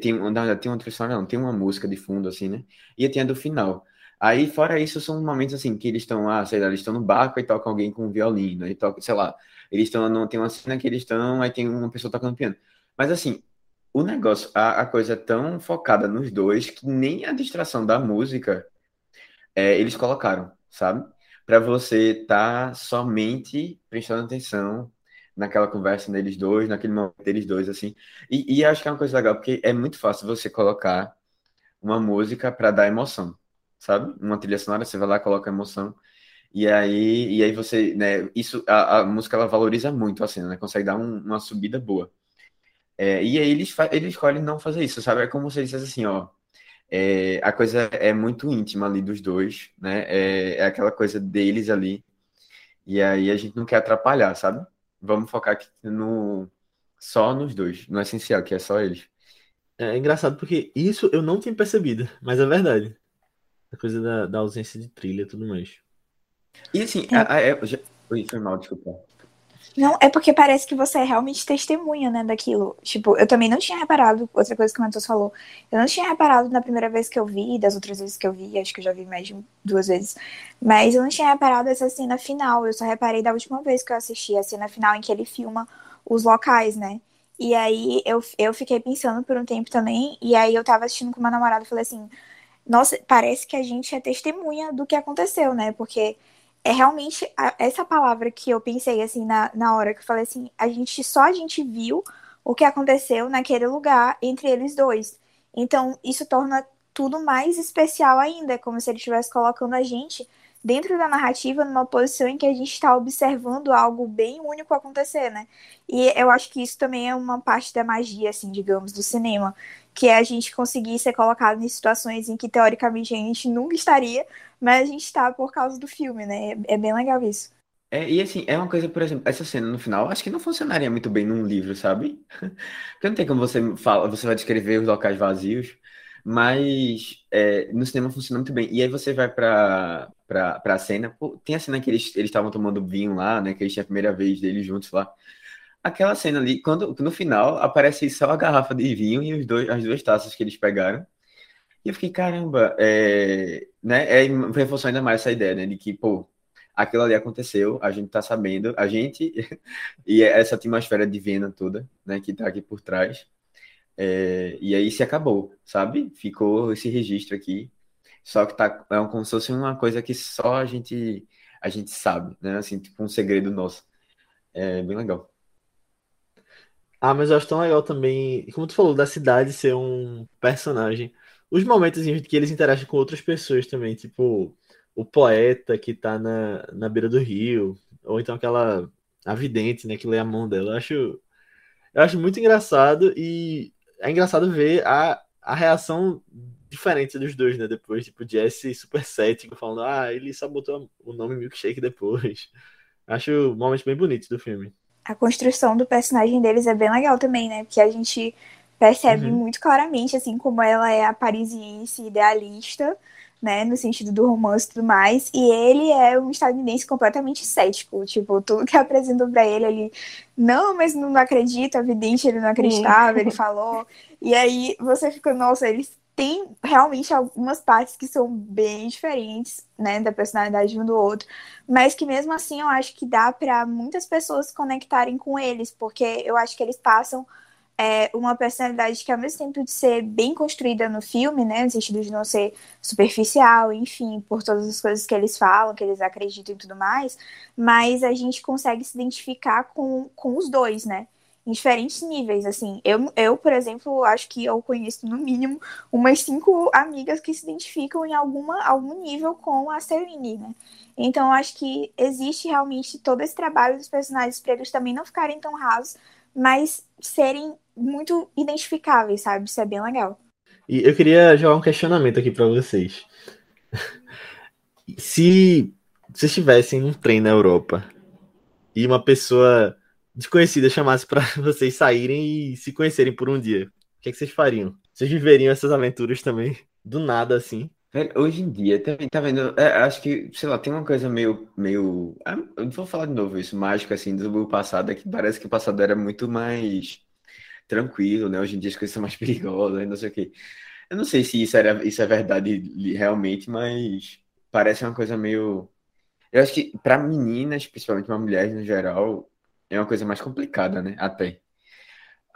tem, na tem uma trilha sonora, não, tem uma música de fundo, assim, né? E tem a do final. Aí, fora isso, são momentos assim, que eles estão, ah, sei lá, eles estão no barco e tocam alguém com um violino, aí toca, sei lá, eles estão, não tem uma cena que eles estão, aí tem uma pessoa tocando piano. Mas assim, o negócio, a, a coisa é tão focada nos dois que nem a distração da música é, eles colocaram, sabe? Para você estar tá somente prestando atenção naquela conversa deles dois, naquele momento deles dois, assim. E, e acho que é uma coisa legal, porque é muito fácil você colocar uma música para dar emoção, sabe? Uma trilha sonora, você vai lá, coloca emoção. E aí, e aí você, né, isso, a, a música ela valoriza muito a cena, né? Consegue dar um, uma subida boa. É, e aí eles, eles escolhem não fazer isso, sabe? É como se dissesse assim, ó. É, a coisa é muito íntima ali dos dois, né? É, é, aquela coisa deles ali. E aí a gente não quer atrapalhar, sabe? Vamos focar aqui no só nos dois, no essencial, que é só eles. É engraçado porque isso eu não tinha percebido, mas é verdade. A coisa da, da ausência de trilha e tudo mais. E assim, a, a, a, já... Oi, foi mal, desculpa. Não, é porque parece que você é realmente testemunha, né, daquilo. Tipo, eu também não tinha reparado, outra coisa que o Matheus falou, eu não tinha reparado na primeira vez que eu vi, das outras vezes que eu vi, acho que eu já vi mais de duas vezes, mas eu não tinha reparado essa cena final, eu só reparei da última vez que eu assisti, a cena final em que ele filma os locais, né. E aí eu, eu fiquei pensando por um tempo também, e aí eu tava assistindo com uma namorada e falei assim, nossa, parece que a gente é testemunha do que aconteceu, né, porque é realmente a, essa palavra que eu pensei assim na, na hora que eu falei assim, a gente só a gente viu o que aconteceu naquele lugar entre eles dois. Então, isso torna tudo mais especial ainda, é como se ele estivesse colocando a gente dentro da narrativa numa posição em que a gente está observando algo bem único acontecer, né? E eu acho que isso também é uma parte da magia, assim, digamos, do cinema, que é a gente conseguir ser colocado em situações em que teoricamente a gente nunca estaria, mas a gente está por causa do filme, né? É, é bem legal isso. É, e assim, é uma coisa, por exemplo, essa cena no final, acho que não funcionaria muito bem num livro, sabe? Porque não tem como você fala, você vai descrever os locais vazios, mas é, no cinema funciona muito bem. E aí você vai pra, pra, pra cena, pô, tem a cena que eles estavam tomando vinho lá, né? Que eles tinham a primeira vez deles juntos lá. Aquela cena ali, quando no final aparece só a garrafa de vinho e os dois, as duas taças que eles pegaram. E eu fiquei, caramba, é, né? É, reforçou ainda mais essa ideia, né? De que, pô, aquilo ali aconteceu, a gente tá sabendo, a gente e essa atmosfera divina toda, né? Que tá aqui por trás. É, e aí se acabou, sabe? Ficou esse registro aqui. Só que tá é como se fosse uma coisa que só a gente a gente sabe, né? Assim, tipo um segredo nosso. É bem legal. Ah, mas eu acho tão legal também, como tu falou, da cidade ser um personagem. Os momentos em que eles interagem com outras pessoas também, tipo o poeta que tá na, na beira do rio, ou então aquela a vidente, né, que lê a mão dela. Eu acho, eu acho muito engraçado e é engraçado ver a, a reação diferente dos dois, né? Depois, tipo, Jesse super cético, falando, ah, ele só botou o nome Milkshake depois. Acho um momento bem bonito do filme a construção do personagem deles é bem legal também, né? Porque a gente percebe uhum. muito claramente, assim, como ela é a parisiense idealista, né? No sentido do romance e tudo mais. E ele é um estadunidense completamente cético. Tipo, tudo que apresentam pra ele, ele, não, mas não acredita, evidente, ele não acreditava, ele falou. E aí você fica, nossa, eles tem realmente algumas partes que são bem diferentes, né, da personalidade de um do outro, mas que mesmo assim eu acho que dá para muitas pessoas se conectarem com eles, porque eu acho que eles passam é, uma personalidade que ao mesmo tempo de ser bem construída no filme, né, no sentido de não ser superficial, enfim, por todas as coisas que eles falam, que eles acreditam e tudo mais, mas a gente consegue se identificar com, com os dois, né? em diferentes níveis, assim. Eu, eu, por exemplo, acho que eu conheço, no mínimo, umas cinco amigas que se identificam em alguma, algum nível com a Celine, né? Então, acho que existe realmente todo esse trabalho dos personagens para eles também não ficarem tão rasos, mas serem muito identificáveis, sabe? Isso é bem legal. E eu queria jogar um questionamento aqui para vocês. Se vocês estivessem num trem na Europa e uma pessoa desconhecida chamasse para vocês saírem e se conhecerem por um dia, o que, é que vocês fariam? Vocês viveriam essas aventuras também? Do nada, assim? Hoje em dia, também, tá vendo? É, acho que, sei lá, tem uma coisa meio, meio. Ah, eu vou falar de novo isso, mágico, assim, do passado, é que parece que o passado era muito mais tranquilo, né? Hoje em dia as coisas são mais perigosas, não sei o quê. Eu não sei se isso, era, isso é verdade realmente, mas parece uma coisa meio. Eu acho que para meninas, principalmente para mulheres no geral, é uma coisa mais complicada, né? Até.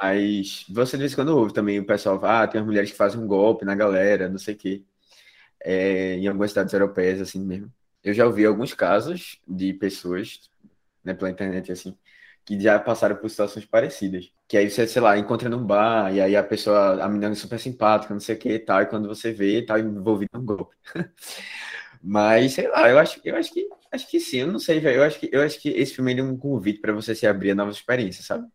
Mas você de vez em quando ouve também o pessoal, ah, tem as mulheres que fazem um golpe na galera, não sei o quê. É, em algumas cidades europeias, assim mesmo. Eu já ouvi alguns casos de pessoas, né, pela internet, assim, que já passaram por situações parecidas. Que aí você, sei lá, encontra num bar, e aí a pessoa, a menina é super simpática, não sei o que e tal, e quando você vê, tá envolvido num golpe. Mas, sei lá, eu acho, eu acho que acho que sim, eu não sei, velho. Eu acho que eu acho que esse filme é um convite para você se abrir a novas experiências, sabe?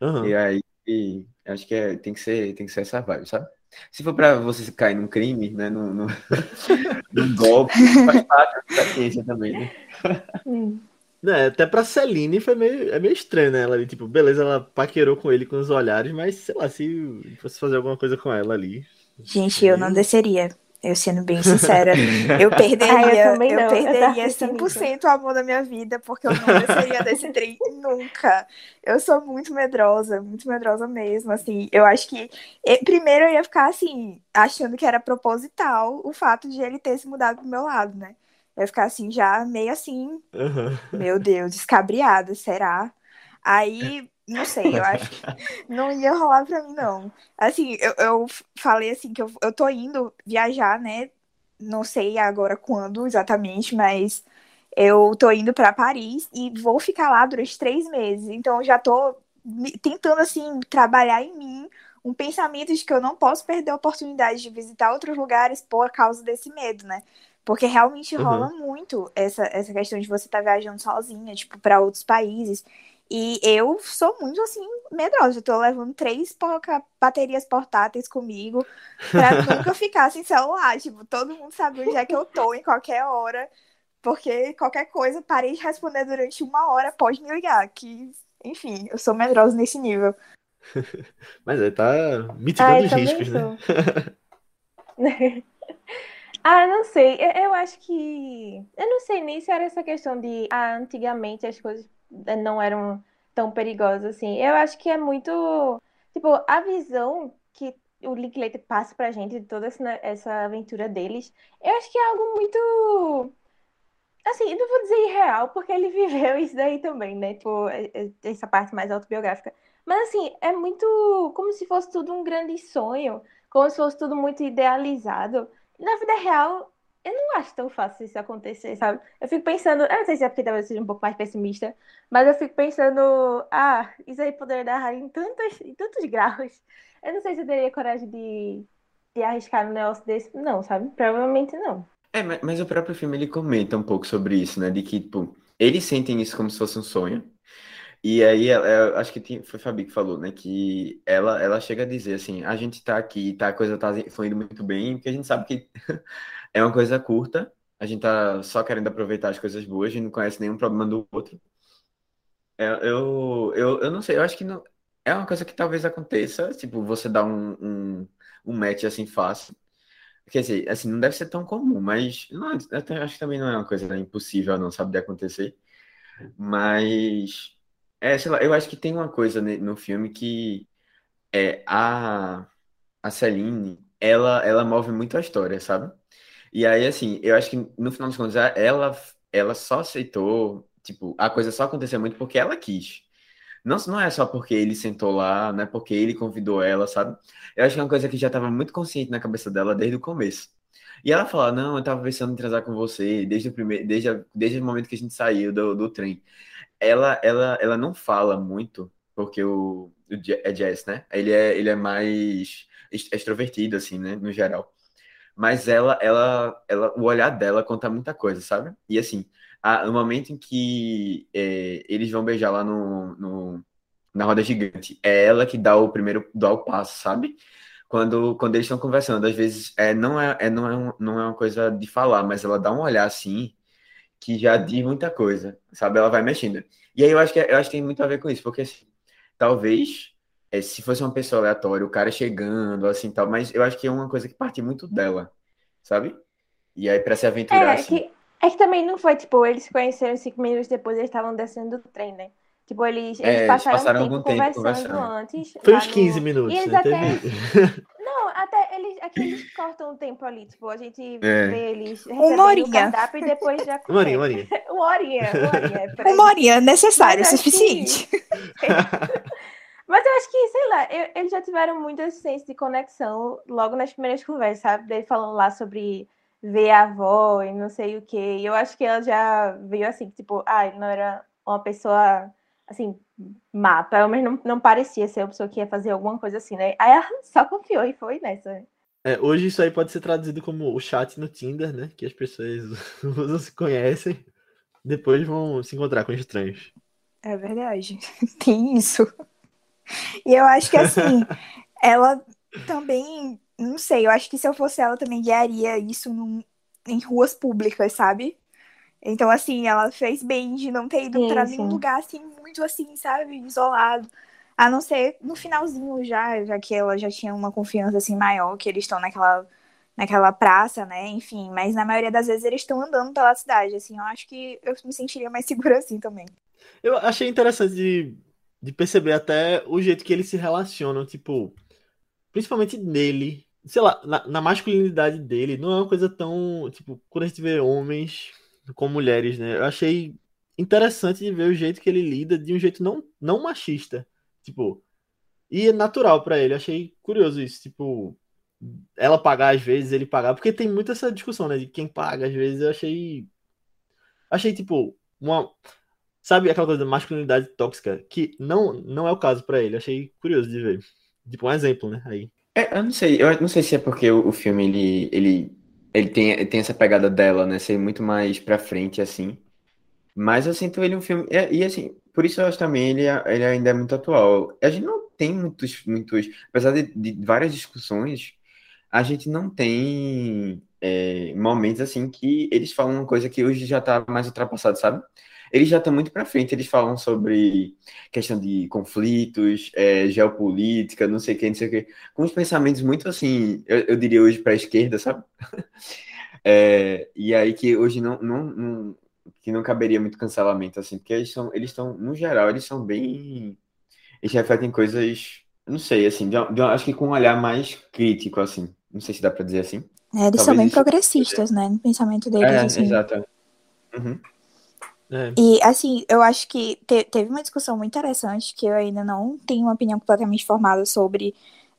Uhum. E aí e, acho que é, tem que ser tem que ser essa vibe, sabe? Se for para você cair num crime, né, num, num, num golpe, faz parte da experiência também, né? É, até pra Celine foi meio, é meio estranho, né? Ela ali, tipo, beleza, ela paquerou com ele com os olhares, mas sei lá, se fosse fazer alguma coisa com ela ali. Gente, eu não desceria. Eu sendo bem sincera, eu perderia, ah, eu, eu perderia 100% o amor da minha vida, porque eu não desceria desse trem nunca. Eu sou muito medrosa, muito medrosa mesmo, assim. Eu acho que primeiro eu ia ficar assim, achando que era proposital o fato de ele ter se mudado pro meu lado, né? Eu ia ficar assim já meio assim, uhum. meu Deus, descabriada, será? Aí não sei, eu acho que não ia rolar pra mim, não. Assim, eu, eu falei assim que eu, eu tô indo viajar, né? Não sei agora quando exatamente, mas eu tô indo para Paris e vou ficar lá durante três meses. Então eu já tô tentando, assim, trabalhar em mim um pensamento de que eu não posso perder a oportunidade de visitar outros lugares por causa desse medo, né? Porque realmente rola uhum. muito essa, essa questão de você estar tá viajando sozinha, tipo, para outros países. E eu sou muito assim, medrosa. Eu tô levando três porca, baterias portáteis comigo pra nunca ficar sem celular. Tipo, todo mundo sabe onde é que eu tô em qualquer hora. Porque qualquer coisa, parei de responder durante uma hora, pode me ligar. Que, enfim, eu sou medrosa nesse nível. Mas aí tá mitigando os riscos, né? ah, não sei. Eu, eu acho que. Eu não sei nem se era essa questão de. Ah, antigamente as coisas não eram tão perigosas assim. Eu acho que é muito. Tipo, a visão que o Linklater passa pra gente, toda essa, essa aventura deles, eu acho que é algo muito. Assim, não vou dizer irreal, porque ele viveu isso daí também, né? Tipo, essa parte mais autobiográfica. Mas, assim, é muito como se fosse tudo um grande sonho, como se fosse tudo muito idealizado. Na vida real, eu não acho tão fácil isso acontecer, sabe? Eu fico pensando, eu não sei se é porque talvez eu seja um pouco mais pessimista, mas eu fico pensando, ah, isso aí poderia dar em tantos, em tantos graus. Eu não sei se eu teria coragem de, de arriscar um negócio desse. Não, sabe? Provavelmente não. É, mas, mas o próprio filme ele comenta um pouco sobre isso, né? De que, tipo, eles sentem isso como se fosse um sonho. E aí, eu acho que tinha, foi a Fabi que falou, né? Que ela, ela chega a dizer assim: a gente tá aqui, tá, a coisa tá fluindo muito bem, porque a gente sabe que é uma coisa curta, a gente tá só querendo aproveitar as coisas boas, a gente não conhece nenhum problema do outro. É, eu, eu, eu não sei, eu acho que não, é uma coisa que talvez aconteça, tipo, você dá um, um, um match assim fácil. Quer dizer, assim, não deve ser tão comum, mas não, eu acho que também não é uma coisa impossível, não, sabe, de acontecer. Mas, é, sei lá, eu acho que tem uma coisa no filme que é a, a Celine, ela, ela move muito a história, sabe? E aí, assim, eu acho que no final das contas, ela, ela só aceitou, tipo, a coisa só aconteceu muito porque ela quis. Não, não é só porque ele sentou lá, não é porque ele convidou ela, sabe? Eu acho que é uma coisa que já estava muito consciente na cabeça dela desde o começo. E ela fala, não, eu tava pensando em transar com você desde o primeiro, desde, desde o momento que a gente saiu do, do trem. Ela, ela, ela não fala muito, porque o, o é né? Ele é, ele é mais extrovertido, assim, né? No geral. Mas ela, ela, ela, o olhar dela conta muita coisa, sabe? E assim, a, no momento em que é, eles vão beijar lá no, no, na roda gigante, é ela que dá o primeiro, dá o passo, sabe? Quando, quando eles estão conversando, às vezes é, não, é, é, não, é não é uma coisa de falar, mas ela dá um olhar assim que já diz muita coisa, sabe? Ela vai mexendo. E aí eu acho que, eu acho que tem muito a ver com isso, porque assim, talvez é, se fosse uma pessoa aleatória, o cara chegando, assim tal, mas eu acho que é uma coisa que parte muito dela, sabe? E aí, para se aventurar é, assim. Que, é que também não foi, tipo, eles se conheceram cinco minutos depois, eles estavam descendo do trem, né? Tipo, eles, eles É, passaram, passaram um algum tempo tempo conversando conversando. antes. Foi uns 15 no... minutos, E eles né? até. Não, até eles. Aqui eles cortam um tempo ali. Tipo, a gente É. vê eles Uma recebendo o horinha. cardápio e depois já. Uma horinha, uma horinha. Uma horinha, uma horinha. é horinha é necessário, é acho que- suficiente. Mas eu acho que, sei lá, eu- eles já tiveram muito esse senso de conexão logo nas primeiras conversas, sabe? Dele falando lá sobre ver a avó e não sei o quê. E eu acho que ela já veio assim, tipo, ah, ele não era uma pessoa, assim, má. Pelo menos não, não parecia ser uma pessoa que ia fazer alguma coisa assim, né? Aí ela só confiou e foi nessa. É, hoje isso aí pode ser traduzido como o chat no Tinder, né? Que as pessoas usam, se conhecem, depois vão se encontrar com estranhos. É verdade. Tem isso. E eu acho que assim, ela também, não sei, eu acho que se eu fosse ela também guiaria isso num- em ruas públicas, sabe? Então, assim, ela fez bem de não ter ido sim. nenhum lugar assim, muito assim, sabe, isolado. A não ser no finalzinho já, já que ela já tinha uma confiança assim maior, que eles estão naquela, naquela praça, né? Enfim, mas na maioria das vezes eles estão andando pela cidade, assim, eu acho que eu me sentiria mais segura assim também. Eu achei interessante de, de perceber até o jeito que eles se relacionam, tipo, principalmente nele, sei lá, na, na masculinidade dele, não é uma coisa tão, tipo, quando a gente vê homens com mulheres, né? Eu achei interessante de ver o jeito que ele lida de um jeito não, não machista, tipo, e é natural pra ele. Eu achei curioso isso, tipo, ela pagar às vezes, ele pagar, porque tem muito essa discussão, né, de quem paga às vezes. Eu achei, achei tipo uma Sabe aquela coisa da masculinidade tóxica? Que não, não é o caso pra ele. Achei curioso de ver. Tipo, um exemplo, né? Aí. É, eu não sei, eu não sei se é porque o, filme ele, ele, ele tem, ele tem essa pegada dela, né? Ser muito mais pra frente, assim. Mas eu sinto ele um filme. E, e, assim, por isso eu acho também ele, ele ainda é muito atual. A gente não tem muitos, muitos. Apesar de, de várias discussões, a gente não tem é, momentos assim que eles falam uma coisa que hoje já tá mais ultrapassado, sabe? Eles já estão muito pra frente, eles falam sobre questão de conflitos, é, geopolítica, não sei o que, não sei o que, com uns pensamentos muito assim, eu, eu diria hoje para a esquerda, sabe? É, e aí que hoje não, não, não, que não caberia muito cancelamento, assim, porque eles são, eles estão, no geral, eles são bem, eles refletem coisas não sei, assim, de, de, acho que com um olhar mais crítico, assim. Não sei se dá pra dizer assim. É, eles Talvez são bem progressistas, né? No pensamento deles. É, assim. exato. Uhum. É. E, assim, eu acho que te, teve uma discussão muito interessante que eu ainda não tenho uma opinião completamente formada sobre,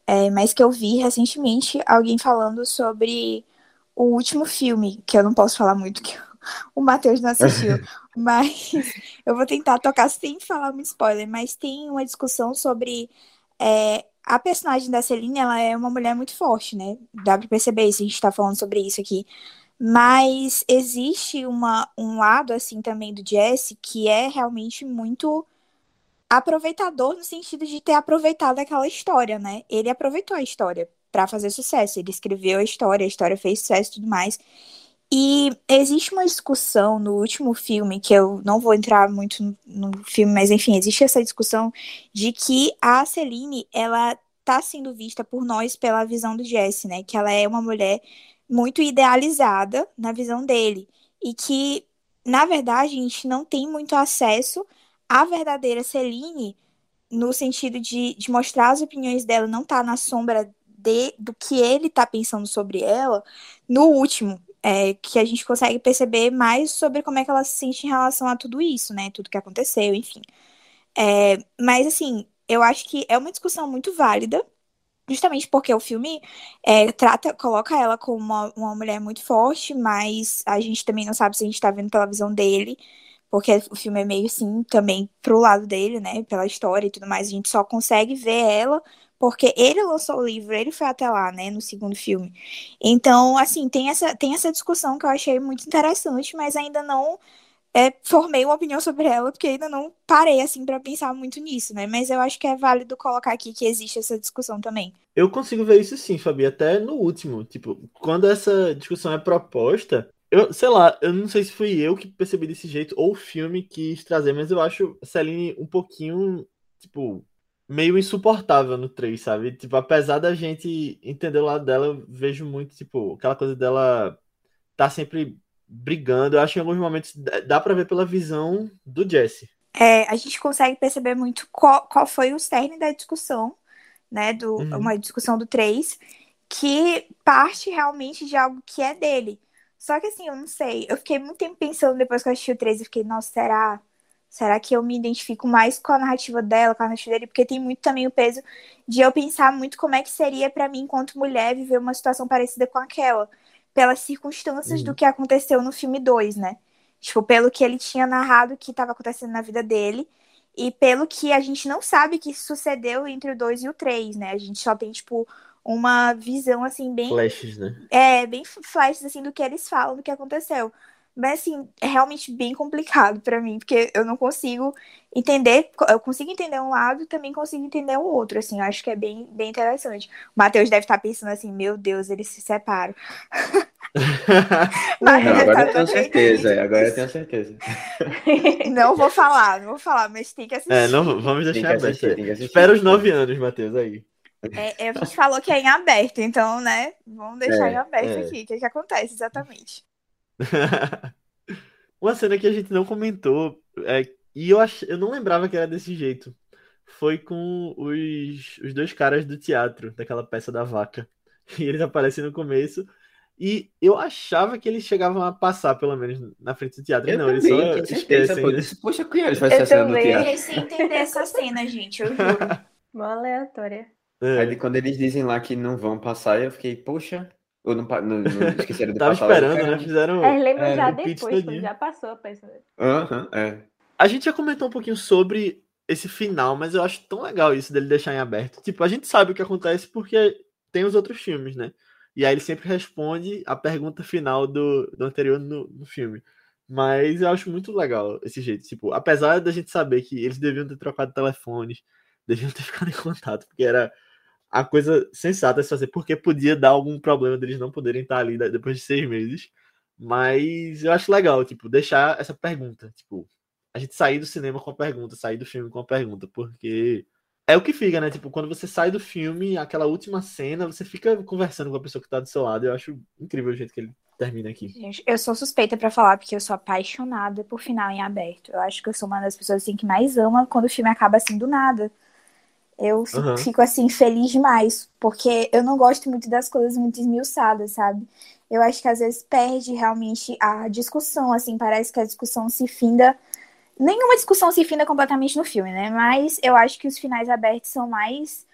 é, mas que eu vi recentemente alguém falando sobre o último filme, que eu não posso falar muito, que o Matheus não assistiu, mas eu vou tentar tocar sem falar muito spoiler, mas tem uma discussão sobre é, a personagem da Celine, ela é uma mulher muito forte, né? Dá pra perceber isso, a gente tá falando sobre isso aqui. Mas existe uma, um lado, assim, também do Jesse que é realmente muito aproveitador no sentido de ter aproveitado aquela história, né? Ele aproveitou a história para fazer sucesso. Ele escreveu a história, a história fez sucesso e tudo mais. E existe uma discussão no último filme, que eu não vou entrar muito no, no filme, mas enfim, existe essa discussão de que a Celine, ela tá sendo vista por nós pela visão do Jesse, né? Que ela é uma mulher muito idealizada na visão dele. E que, na verdade, a gente não tem muito acesso à verdadeira Celine, no sentido de, de mostrar as opiniões dela, não tá na sombra de, do que ele tá pensando sobre ela, no último. É, que a gente consegue perceber mais sobre como é que ela se sente em relação a tudo isso, né? Tudo que aconteceu, enfim. É, mas, assim, eu acho que é uma discussão muito válida Justamente porque o filme é, trata, coloca ela como uma, uma mulher muito forte, mas a gente também não sabe se a gente tá vendo pela visão dele, porque o filme é meio assim também pro lado dele, né? Pela história e tudo mais. A gente só consegue ver ela porque ele lançou o livro, ele foi até lá, né, no segundo filme. Então, assim, tem essa, tem essa discussão que eu achei muito interessante, mas ainda não é, formei uma opinião sobre ela, porque ainda não parei assim para pensar muito nisso, né? Mas eu acho que é válido colocar aqui que existe essa discussão também. Eu consigo ver isso sim, Fabi, até no último. Tipo, quando essa discussão é proposta, eu, sei lá, eu não sei se fui eu que percebi desse jeito ou o filme quis trazer, mas eu acho Celine um pouquinho, tipo, meio insuportável no 3, sabe? Tipo, apesar da gente entender o lado dela, eu vejo muito, tipo, aquela coisa dela tá sempre brigando. Eu acho que em alguns momentos dá para ver pela visão do Jesse. É, a gente consegue perceber muito qual, qual foi o cerne da discussão, né? Do, uhum. Uma discussão do 3, que parte realmente de algo que é dele. Só que assim, eu não sei. Eu fiquei muito tempo pensando depois que eu assisti o 3 e fiquei, nossa, será? Será que eu me identifico mais com a narrativa dela, com a narrativa dele? Porque tem muito também o peso de eu pensar muito como é que seria para mim, enquanto mulher, viver uma situação parecida com aquela pelas circunstâncias uhum. do que aconteceu no filme 2, né? Tipo, pelo que ele tinha narrado que estava acontecendo na vida dele e pelo que a gente não sabe que sucedeu entre o 2 e o 3, né? A gente só tem, tipo, uma visão, assim, bem... Flashes, né? É, bem flashes, assim, do que eles falam, do que aconteceu. Mas, assim, é realmente bem complicado para mim, porque eu não consigo entender, eu consigo entender um lado também consigo entender o outro, assim, eu acho que é bem, bem interessante. O Matheus deve estar pensando assim, meu Deus, eles se separam. não, agora tá eu tenho certeza, agora eu tenho certeza. Não vou falar, não vou falar, mas tem que assistir. É, não, vamos deixar aberto. Espera os nove anos, Matheus, aí. É, a gente falou que é em aberto, então, né, vamos deixar é, em aberto é. aqui, o que, que acontece exatamente. Uma cena que a gente não comentou, é, e eu, ach... eu não lembrava que era desse jeito, foi com os, os dois caras do teatro, daquela peça da vaca. E eles aparecem no começo. E eu achava que eles chegavam a passar, pelo menos, na frente do teatro. Eu não, também, eles só esquecem. Né? Poxa, que eles fazem essa cena no teatro. Eu sem entender essa cena, gente, eu juro. Uma aleatória. É. Aí, quando eles dizem lá que não vão passar, eu fiquei, poxa, ou não, não, não esqueceram de Tava passar. esperando, né? Fizeram. É, lembra é, já depois, quando já passou a peça. Aham, uhum, é. A gente já comentou um pouquinho sobre esse final, mas eu acho tão legal isso dele deixar em aberto. Tipo, a gente sabe o que acontece porque tem os outros filmes, né? E aí ele sempre responde a pergunta final do, do anterior no, no filme. Mas eu acho muito legal esse jeito. Tipo, apesar da gente saber que eles deviam ter trocado telefones, deviam ter ficado em contato, porque era a coisa sensata a se fazer, porque podia dar algum problema deles não poderem estar ali depois de seis meses. Mas eu acho legal, tipo, deixar essa pergunta. Tipo, a gente sair do cinema com a pergunta, sair do filme com a pergunta, porque é o que fica, né? Tipo, quando você sai do filme, aquela última cena, você fica conversando com a pessoa que tá do seu lado. Eu acho incrível o jeito que ele termina aqui. Gente, eu sou suspeita para falar porque eu sou apaixonada por final em aberto. Eu acho que eu sou uma das pessoas assim que mais ama quando o filme acaba assim do nada. Eu fico, uhum. fico, assim, feliz demais, porque eu não gosto muito das coisas muito esmiuçadas, sabe? Eu acho que às vezes perde realmente a discussão, assim, parece que a discussão se finda. Nenhuma discussão se finda completamente no filme, né? Mas eu acho que os finais abertos são mais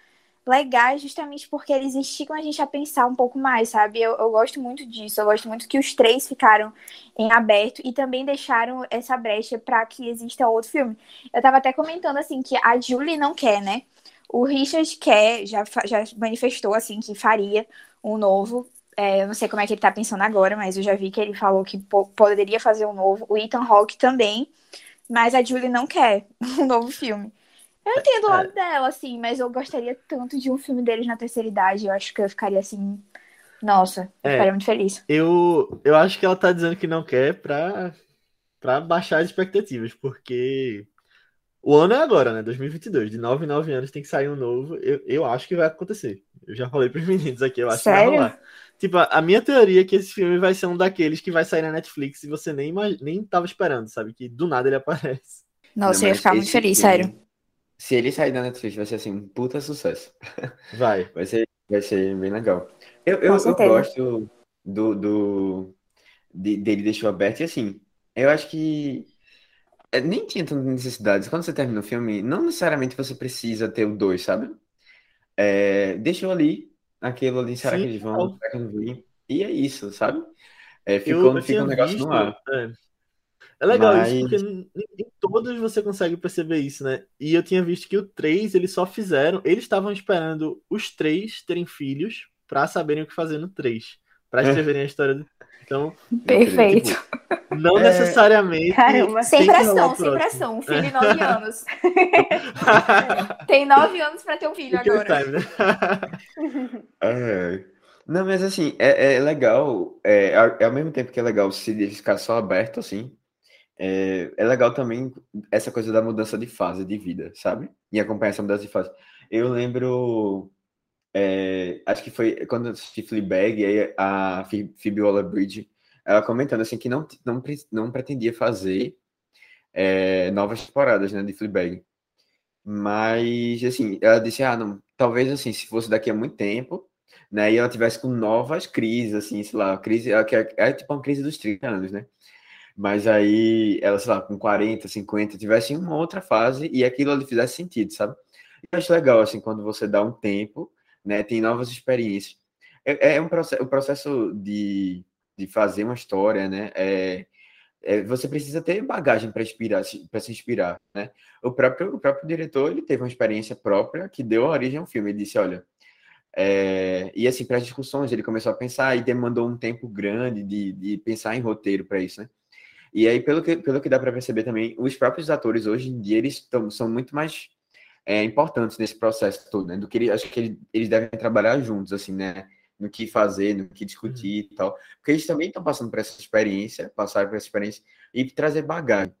legais justamente porque eles instigam a gente a pensar um pouco mais, sabe? Eu, eu, gosto muito disso, eu gosto muito que os três ficaram em aberto e também deixaram essa brecha para que exista outro filme. Eu tava até comentando assim que a Julie não quer, né? O Richard quer, já, já manifestou assim que faria um novo. É, eu não sei como é que ele tá pensando agora, mas eu já vi que ele falou que poderia fazer um novo. O Ethan Hawke também, mas a Julie não quer um novo filme. Eu entendo o lado é. dela, assim, mas eu gostaria tanto de um filme deles na terceira idade. Eu acho que eu ficaria assim. Nossa, eu é, ficaria muito feliz. Eu, eu acho que ela tá dizendo que não quer pra, pra baixar as expectativas, porque o ano é agora, né? 2022. De 9 em 9 anos tem que sair um novo. Eu, eu acho que vai acontecer. Eu já falei pros meninos aqui, eu acho Sério? que vai rolar. Tipo, a minha teoria é que esse filme vai ser um daqueles que vai sair na Netflix e você nem, nem tava esperando, sabe? Que do nada ele aparece. Nossa, não, eu ia ficar muito feliz, filme, sério. Se ele sair da Netflix, vai ser assim, um puta sucesso. Vai. Vai ser, vai ser bem legal. Eu, eu, eu gosto do, do de, dele deixou aberto e assim, eu acho que é, nem tinha tanta necessidade. Quando você termina o filme, não necessariamente você precisa ter o dois, sabe? É, deixou ali, aquilo ali, será Sim, que eles vão, será que não vêm? E é isso, sabe? É, ficou, eu, fica um negócio visto, no ar. É. É legal Mas... isso, porque em, em todos você consegue perceber isso, né? E eu tinha visto que o 3, eles só fizeram. Eles estavam esperando os três terem filhos para saberem o que fazer no 3. para escreverem a história do. Então. Perfeito. Tipo, não é... necessariamente. Caramba, sem pressão, sem pressão. Um filho de 9 anos. Tem 9 anos para ter um filho agora. Time, né? é. Não, mas assim, é, é legal. É, é, ao mesmo tempo que é legal se ficar só aberto, assim, é, é legal também essa coisa da mudança de fase de vida, sabe? E acompanhar essa mudança de fase. Eu lembro, é, acho que foi quando eu assisti Fleabag, aí a Phoebe Waller-Bridge, ela comentando assim que não, não, não pretendia fazer é, novas temporadas, né, de Fleabag. Mas, assim, ela disse, ah, não, talvez, assim, se fosse daqui a muito tempo, né, e ela tivesse com novas crises, assim, sei lá, crise, é, é, é tipo uma crise dos 30 anos, né? Mas aí ela, sei lá, com 40, 50, tivesse uma outra fase e aquilo ali fizesse sentido, sabe? Eu acho legal, assim, quando você dá um tempo, né, tem novas experiências. É, é um processo, o processo de, de fazer uma história, né, é, é você precisa ter bagagem para inspirar, para se inspirar, né? O próprio, o próprio diretor, ele teve uma experiência própria que deu origem ao filme. Ele disse, olha, é, e assim, para as discussões, ele começou a pensar e demandou um tempo grande de, de pensar em roteiro para isso, né? E aí, pelo que, pelo que dá para perceber também, os próprios atores hoje em dia, eles tão, são muito mais é, importantes nesse processo todo, né? Do que ele, acho que ele, eles devem trabalhar juntos, assim, né? No que fazer, no que discutir uhum. e tal. Porque eles também estão passando por essa experiência, passaram por essa experiência e trazer bagagem.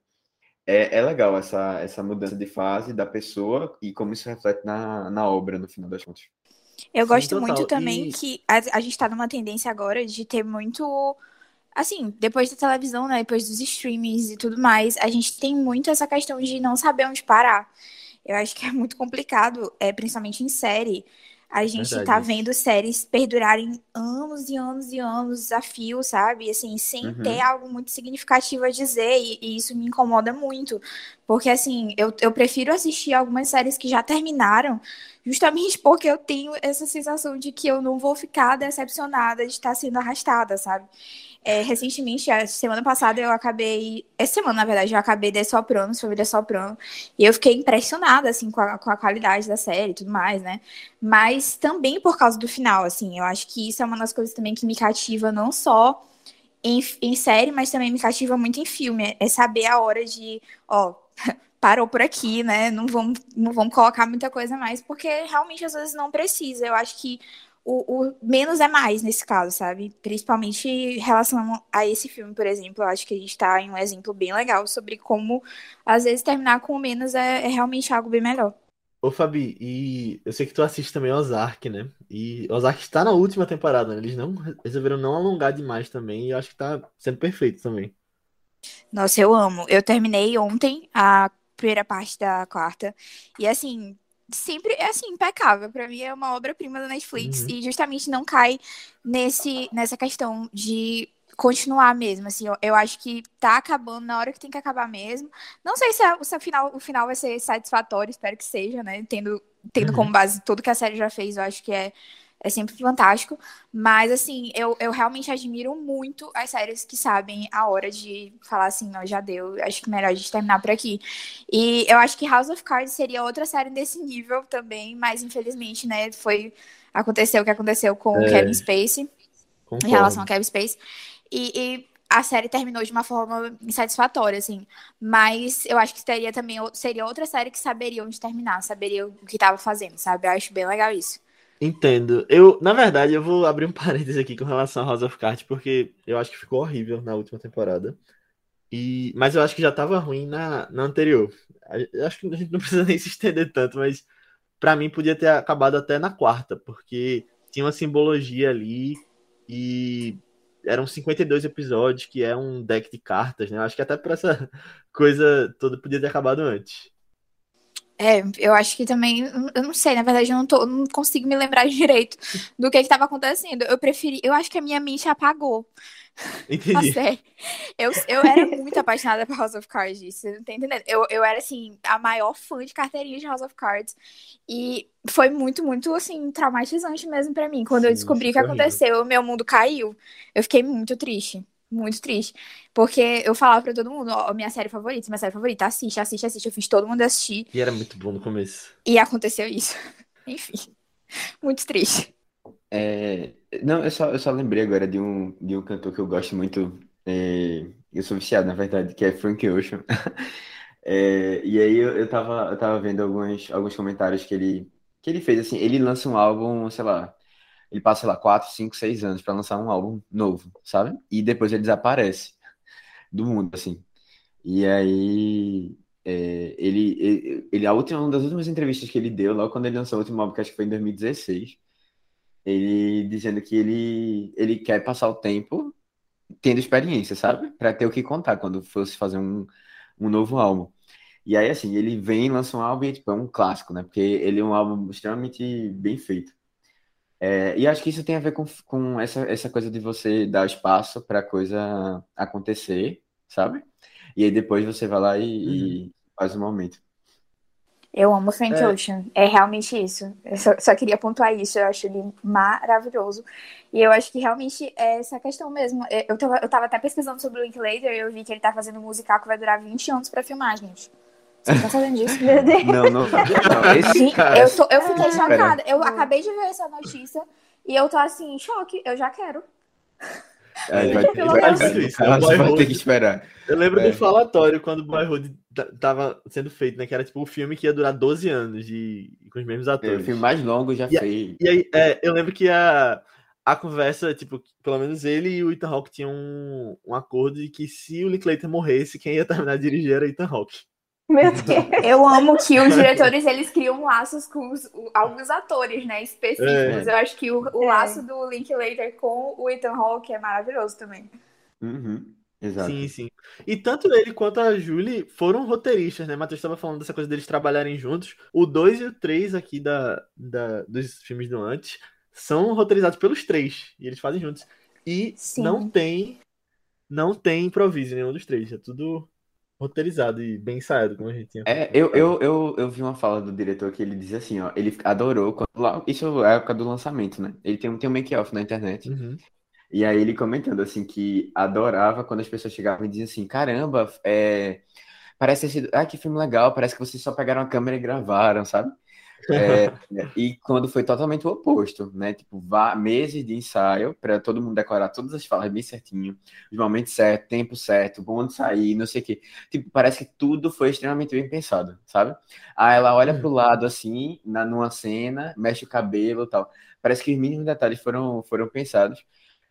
É, é legal essa, essa mudança de fase da pessoa e como isso reflete na, na obra, no final das contas. Eu Sim, gosto total. muito também e... que a, a gente está numa tendência agora de ter muito assim, depois da televisão, né, depois dos streamings e tudo mais, a gente tem muito essa questão de não saber onde parar. Eu acho que é muito complicado, é, principalmente em série. A gente Verdade. tá vendo séries perdurarem anos e anos e anos, desafio, sabe? Assim, sem uhum. ter algo muito significativo a dizer, e, e, isso me incomoda muito. Porque, assim, eu, eu prefiro assistir algumas séries que já terminaram, justamente porque eu tenho essa sensação de que eu não vou ficar decepcionada de estar sendo arrastada, sabe? É, recentemente, a semana passada, eu acabei. Essa semana, na verdade, eu acabei de Soprano, Família Soprano. E eu fiquei impressionada, assim, com a, com a qualidade da série e tudo mais, né? Mas também por causa do final, assim. Eu acho que isso é uma das coisas também que me cativa, não só em, em série, mas também me cativa muito em filme. É saber a hora de, ó, parou por aqui, né? Não vamos, não vamos colocar muita coisa mais, porque realmente às vezes não precisa. Eu acho que o, o, menos é mais nesse caso, sabe? Principalmente em relação a esse filme, por exemplo. Eu acho que a gente está em um exemplo bem legal sobre como, às vezes, terminar com menos é, é realmente algo bem melhor. Ô, Fabi, e eu sei que tu assiste também Ozark, né? E Ozark está na última temporada, né? Eles não resolveram não alongar demais também, e eu acho que tá sendo perfeito também. Nossa, eu amo. Eu terminei ontem a primeira parte da quarta. E assim, sempre é assim, impecável. Pra mim é uma obra-prima da Netflix Uhum. e justamente não cai nesse, nessa questão de continuar mesmo, assim, eu, eu acho que tá acabando na hora que tem que acabar mesmo. Não sei se, a- se a final, o final vai ser satisfatório, espero que seja, né? Tendo, tendo Uhum. como base tudo que a série já fez, eu acho que é, é sempre fantástico. Mas, assim, eu, eu realmente admiro muito as séries que sabem a hora de falar assim, não, já deu, acho que melhor a gente terminar por aqui. E eu acho que House of Cards seria outra série desse nível também, mas infelizmente, né, foi aconteceu o que aconteceu com o É. Kevin Spacey em relação ao Kevin Spacey. E, e a série terminou de uma forma insatisfatória, assim. Mas eu acho que teria também seria outra série que saberia onde terminar, saberia o que estava fazendo, sabe? Eu acho bem legal isso. Entendo. Eu, na verdade, eu vou abrir um parênteses aqui com relação a House of Cards, porque eu acho que ficou horrível na última temporada. E, mas eu acho que já tava ruim na, na anterior. Eu acho que a gente não precisa nem se estender tanto, mas pra mim podia ter acabado até na quarta, porque tinha uma simbologia ali e eram 52 episódios, que é um deck de cartas, né? Eu acho que até pra essa coisa toda podia ter acabado antes. É, eu acho que também, eu não sei, na verdade, eu não, tô, não consigo me lembrar direito do que estava acontecendo. Eu preferi, eu acho que a minha mente apagou Entendi. série. Eu, eu era muito apaixonada por House of Cards, você não tá entendendo? Eu, eu era, assim, a maior fã de carteirinha de House of Cards. E foi muito, muito, assim, traumatizante mesmo pra mim. Quando eu Sim, descobri o que horrível. aconteceu, o meu mundo caiu. Eu fiquei muito triste. Muito triste. Porque eu falava pra todo mundo, ó, minha série favorita, minha série favorita, assiste, assiste, assiste. Eu fiz todo mundo assistir. E era muito bom no começo. E aconteceu isso. Enfim. Muito triste. É, não, eu só, eu só lembrei agora de um, de um cantor que eu gosto muito. é, eu sou viciado, na verdade, que é Frank Ocean. É, e aí eu, eu tava, eu tava vendo alguns, alguns comentários que ele, que ele fez, assim, ele lança um álbum, sei lá, ele passa, sei lá, 4, 5, 6 anos pra lançar um álbum novo, sabe? E depois ele desaparece do mundo, assim. E aí, é, ele, ele, a última, uma das últimas entrevistas que ele deu, logo quando ele lançou o último álbum, que acho que foi em 2016, ele dizendo que ele, ele quer passar o tempo tendo experiência, sabe? Pra ter o que contar quando fosse fazer um, um novo álbum. E aí, assim, ele vem, lança um álbum e, tipo, é um clássico, né? Porque ele é um álbum extremamente bem feito. É, e acho que isso tem a ver com, com essa, essa coisa de você dar espaço pra coisa acontecer, sabe? E aí depois você vai lá e, e faz o momento. Eu amo Frank É. Ocean. É realmente isso. Eu só, só queria pontuar isso. Eu acho ele maravilhoso. E eu acho que realmente é essa questão mesmo. É, Eu tava, eu tava até pesquisando sobre o Linklater e eu vi que ele tá fazendo um musical que vai durar 20 anos pra filmar, gente. Vocês estão sabendo disso? Meu Deus. Não, não, não, esse cara, eu, tô, eu fiquei Espera. chocada. Eu acabei de ver essa notícia e eu tô assim, em choque. Eu já quero. Aí vai, Pelo vai, vai, isso, ela é o Boy vai ter Hood. que esperar. Eu lembro É. do falatório quando Boyhood t- tava sendo feito, né? Que era tipo o filme que ia durar 12 anos e, e com os mesmos É, o atores. filme mais longo já E fez. E aí, é, eu lembro que a, a conversa, tipo, pelo menos ele e o Ethan Hawke tinham um, um acordo de que se o Linklater morresse, quem ia terminar de dirigir era Ethan Hawke. Meu Deus. Eu amo que os diretores eles criam laços com os- alguns atores, né, específicos. Eu acho que o, o É. laço do Linklater com o Ethan Hawke é maravilhoso também. Uhum, exato. Sim, sim. E tanto ele quanto a Julie foram roteiristas, né? Matheus estava falando dessa coisa deles trabalharem juntos. O 2 e o 3 aqui da, da, dos filmes do antes são roteirizados pelos três. E eles fazem juntos. E Sim. não tem não tem improviso em nenhum dos três. É tudo roteirizado e bem ensaiado, como a gente tinha. É, eu, eu, eu, eu vi uma fala do diretor que ele dizia assim, ó, ele adorou, quando, lá, isso é a época do lançamento, né? Ele tem, um- tem um make-off na internet, Uhum. e aí ele comentando assim, que adorava quando as pessoas chegavam e diziam assim, caramba, é, parece ter sido, ah, que filme legal, parece que vocês só pegaram a câmera e gravaram, sabe? É, e quando foi totalmente o oposto, né? Tipo, vá, meses de ensaio para todo mundo decorar todas as falas bem certinho, os momentos certos, tempo certo, onde sair, não sei o quê. Tipo, parece que tudo foi extremamente bem pensado, sabe? Aí ela olha pro lado assim, na, numa cena, mexe o cabelo e tal. Parece que os mínimos detalhes foram, foram pensados.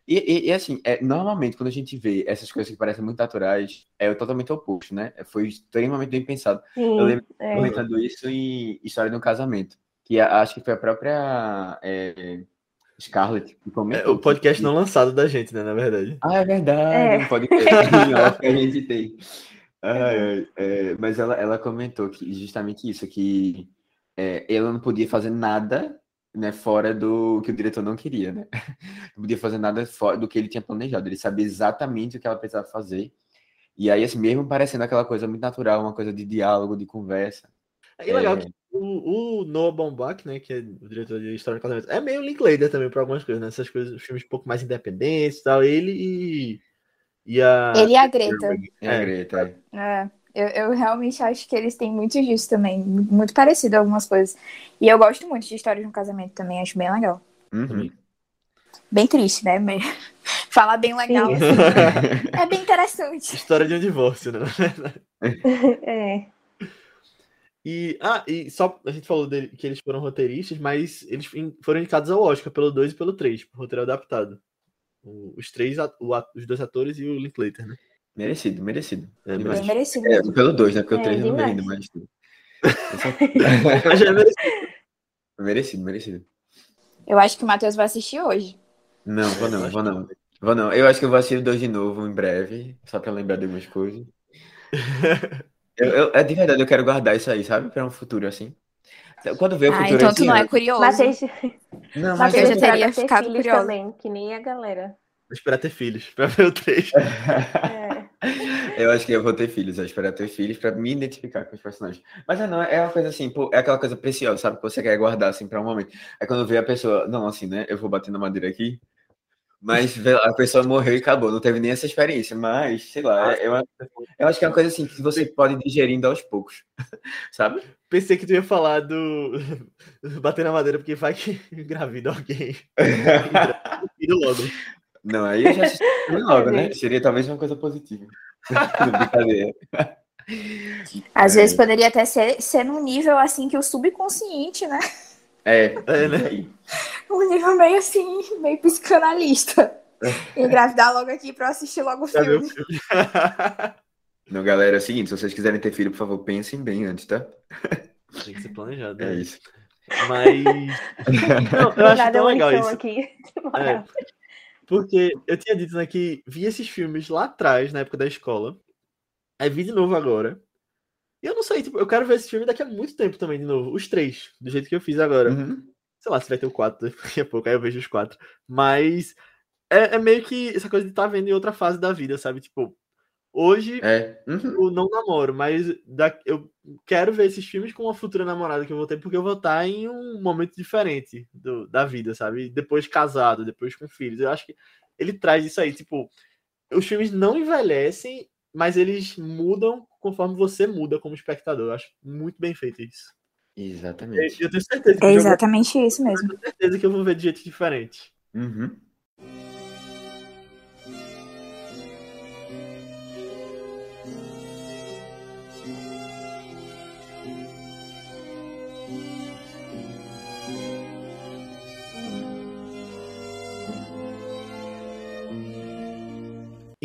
E, e- e, assim, é, normalmente quando a gente vê essas coisas que parecem muito naturais, é totalmente oposto, né? Foi extremamente bem pensado. Sim, Eu lembro é. comentando isso em História de um Casamento, que a- acho que foi a própria é, Scarlett que É, comentou. o podcast que- não lançado da gente, né? Na verdade. Ah, é verdade, É. um podcast que a gente tem. Ai, ai, é, mas ela, ela comentou que justamente isso, que é, ela não podia fazer nada né, fora do que o diretor não queria, né? Não podia fazer nada fora do que ele tinha planejado. Ele sabia exatamente o que ela precisava fazer. E aí, assim, mesmo parecendo aquela coisa muito natural, uma coisa de diálogo, de conversa. É legal que o, o Noah Baumbach, né, que é o diretor de História do Casamento, é meio Linklater também para algumas coisas, né? Essas coisas, filmes um pouco mais independentes e tal. Ele e, e a. Ele e a Greta. É, a Greta. É. Eu, eu realmente acho que eles têm muito disso também, muito parecido algumas coisas. E eu gosto muito de História de um Casamento também, acho bem legal. Uhum. Bem triste, né? Mas... Falar bem legal, assim, é bem interessante. História de um divórcio, né? É. E, ah, e só a gente falou dele, que eles foram roteiristas, mas eles foram indicados ao Oscar pelo 2 e pelo 3, por roteiro adaptado. Os três, o, os dois atores e o Linklater, né? Merecido, merecido. É, Bem mas... merecido. É, pelo 2, né? Porque o É, 3 eu não vi demais. ainda, mas. Mas é merecido. merecido, merecido. Eu acho que o Matheus vai assistir hoje. Não, vou não, vou não. Vou não. Eu acho que eu vou assistir o 2 de novo em breve, só pra lembrar de algumas coisas. Eu, eu- é de verdade, eu quero guardar isso aí, sabe? Pra um futuro assim. Quando vê o Ah, futuro então esse tu não é curioso. Matheus, Não, mas já eu- já teria ter ficado curiosa. também, que nem a galera. Vou esperar ter filhos pra ver o 3. É. Eu acho que eu vou ter filhos, eu espero ter filhos pra me identificar com os personagens. Mas é, não, é uma coisa assim, pô, é aquela coisa preciosa, sabe? Que você quer guardar assim pra um momento. É quando vê a pessoa, não, assim, né? Eu vou bater na madeira aqui. Mas a pessoa morreu e acabou, não teve nem essa experiência. Mas, sei lá, é- eu, eu acho que é uma coisa assim que você pode ir digerindo aos poucos. Sabe? Pensei que tu ia falar do. bater na madeira, porque vai que engravida alguém. Filho logo. Não, aí eu já assisti logo, né? Seria talvez uma coisa positiva. Brincadeira. Às É. vezes poderia até ser, ser num nível assim que o subconsciente, né? É, É, né? Um nível meio assim, meio psicanalista. Engravidar logo aqui pra eu assistir logo o filme. Não, galera, é o seguinte, se vocês quiserem ter filho, por favor, pensem bem antes, tá? Tem que ser planejado. É né? isso. Mas. Não, eu acho tão legal isso. aqui. É, porque eu tinha dito né, que vi esses filmes lá atrás, na época da escola. Aí vi de novo agora. E eu não sei, tipo, eu quero ver esse filme daqui a muito tempo também, de novo. Os três, do jeito que eu fiz agora. Uhum. Sei lá se vai ter o quatro daqui a pouco, aí eu vejo os quatro. Mas é, é meio que essa coisa de estar vendo em outra fase da vida, sabe? Tipo, hoje É. Uhum. eu não namoro, mas da- eu quero ver esses filmes com uma futura namorada que eu vou ter, porque eu vou estar em um momento diferente do- da vida, sabe? Depois casado, depois com filhos. Eu acho que ele traz isso aí, tipo, os filmes não envelhecem, mas eles mudam conforme você muda como espectador. Eu acho muito bem feito isso. Exatamente. Eu tenho certeza que, É eu vou- exatamente isso mesmo. tenho certeza que eu vou ver de jeito diferente. Uhum.